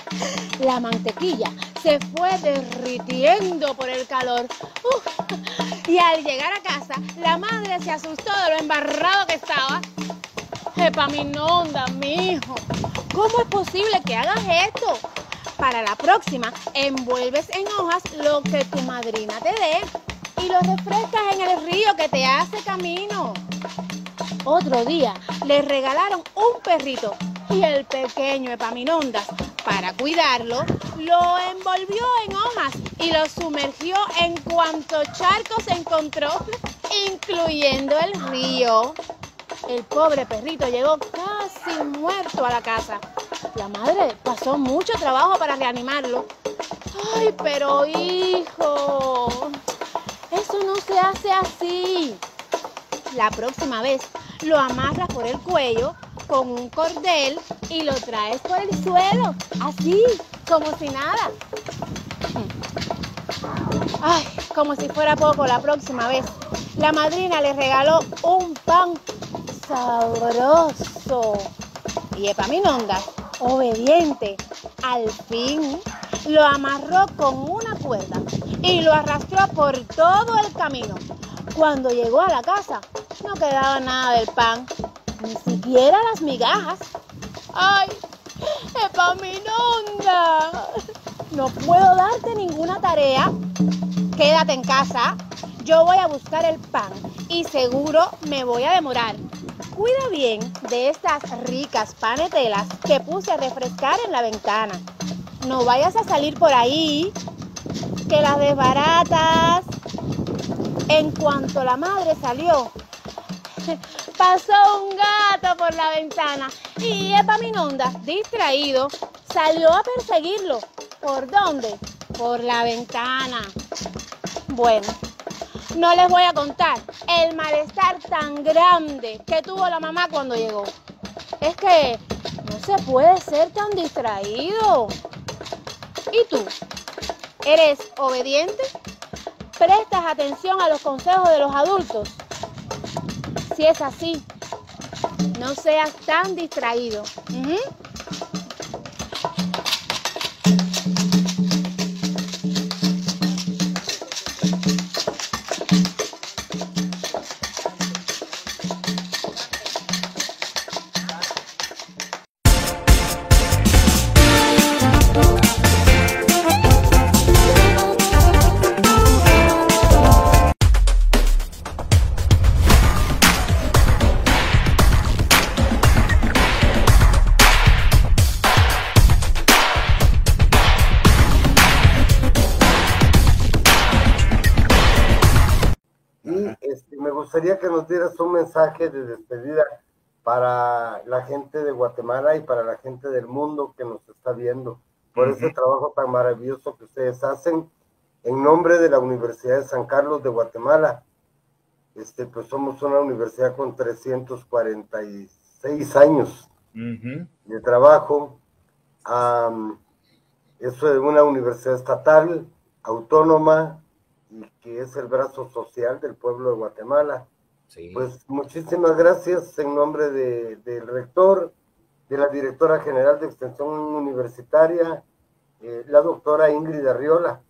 la mantequilla se fue derritiendo por el calor. Y al llegar a casa, la madre se asustó de lo embarrado que estaba. Epaminondas, mi hijo, ¿cómo es posible que hagas esto? Para la próxima, envuelves en hojas lo que tu madrina te dé y lo refrescas en el río que te hace camino. Otro día le regalaron un perrito y el pequeño Epaminondas, para cuidarlo, lo envolvió en hojas y lo sumergió en cuanto charco se encontró, incluyendo el río. El pobre perrito llegó casi muerto a la casa. La madre pasó mucho trabajo para reanimarlo. Ay, pero hijo, eso no se hace así. La próxima vez lo amarras por el cuello con un cordel y lo traes por el suelo, así, como si nada. Ay, como si fuera poco la próxima vez. La madrina le regaló un pan sabroso. Y Epaminondas, obediente, al fin lo amarró con una cuerda y lo arrastró por todo el camino. Cuando llegó a la casa, no quedaba nada del pan, ni siquiera las migajas. ¡Ay! ¡Epaminonda! No puedo darte ninguna tarea. Quédate en casa. Yo voy a buscar el pan y seguro me voy a demorar. Cuida bien de estas ricas panetelas que puse a refrescar en la ventana. No vayas a salir por ahí, que las desbaratas. En cuanto la madre salió, pasó un gato por la ventana y Epaminondas, distraído, salió a perseguirlo. ¿Por dónde? Por la ventana. Bueno, no les voy a contar el malestar tan grande que tuvo la mamá cuando llegó. Es que no se puede ser tan distraído. ¿Y tú? ¿Eres obediente? ¿Prestas atención a los consejos de los adultos? Si es así, no seas tan distraído. Nos dieras un mensaje de despedida para la gente de Guatemala y para la gente del mundo que nos está viendo por ese Ujú. trabajo tan maravilloso que ustedes hacen en nombre de la Universidad de San Carlos de Guatemala. Este, pues somos una universidad con 346 años de trabajo. Am, eso es una universidad estatal, autónoma, y que es el brazo social del pueblo de Guatemala. Pues muchísimas gracias en nombre de- del rector, de la directora general de Extensión Universitaria, eh, la doctora Ingrid Arriola.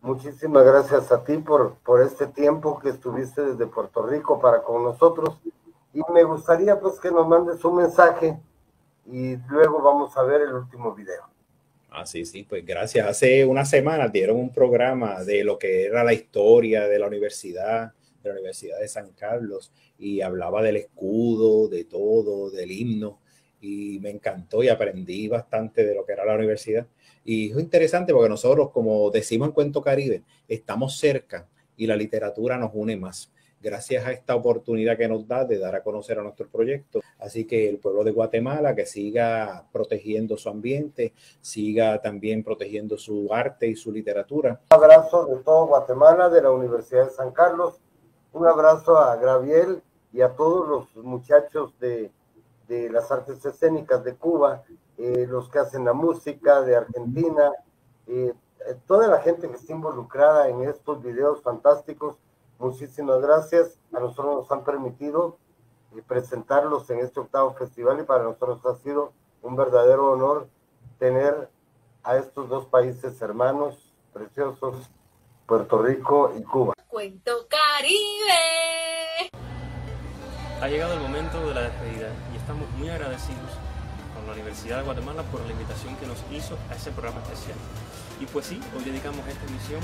Muchísimas gracias a ti por, por este tiempo que estuviste desde Puerto Rico para con nosotros. Y me gustaría pues que nos mandes un mensaje y luego vamos a ver el último video. Ah, sí, sí, pues gracias. Hace unas semanas dieron un programa de lo que era la historia de la universidad, la Universidad de San Carlos y hablaba del escudo, de todo, del himno y me encantó y aprendí bastante de lo que era la universidad. Y es interesante porque nosotros, como decimos en Cuento Caribe, estamos cerca y la literatura nos une más gracias a esta oportunidad que nos da de dar a conocer a nuestro proyecto. Así que el pueblo de Guatemala que siga protegiendo su ambiente, siga también protegiendo su arte y su literatura. Un abrazo de todo Guatemala, de la Universidad de San Carlos. Un abrazo a Graviel y a todos los muchachos de, de las artes escénicas de Cuba, eh, los que hacen la música de Argentina, eh, toda la gente que está involucrada en estos videos fantásticos Muchísimas gracias. A nosotros nos han permitido eh, presentarlos en este octavo festival y para nosotros ha sido un verdadero honor tener a estos dos países hermanos preciosos, Puerto Rico y Cuba. Cuento Caribe. Ha llegado el momento de la despedida y estamos muy agradecidos con la Universidad de Guatemala por la invitación que nos hizo a ese programa especial. Y pues sí, hoy dedicamos esta emisión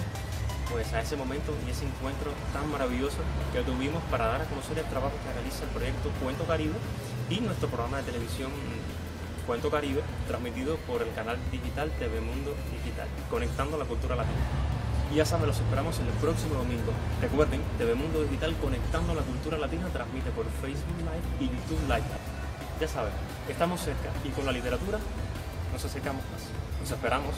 pues a ese momento y ese encuentro tan maravilloso que tuvimos para dar a conocer el trabajo que realiza el proyecto Cuento Caribe y nuestro programa de televisión Cuento Caribe, transmitido por el canal digital TV Mundo Digital, conectando la cultura latina. Y ya saben, los esperamos el próximo domingo. Recuerden, TV Mundo Digital conectando la cultura latina transmite por Facebook Live y YouTube Live. Ya saben, estamos cerca y con la literatura nos acercamos más. Nos esperamos.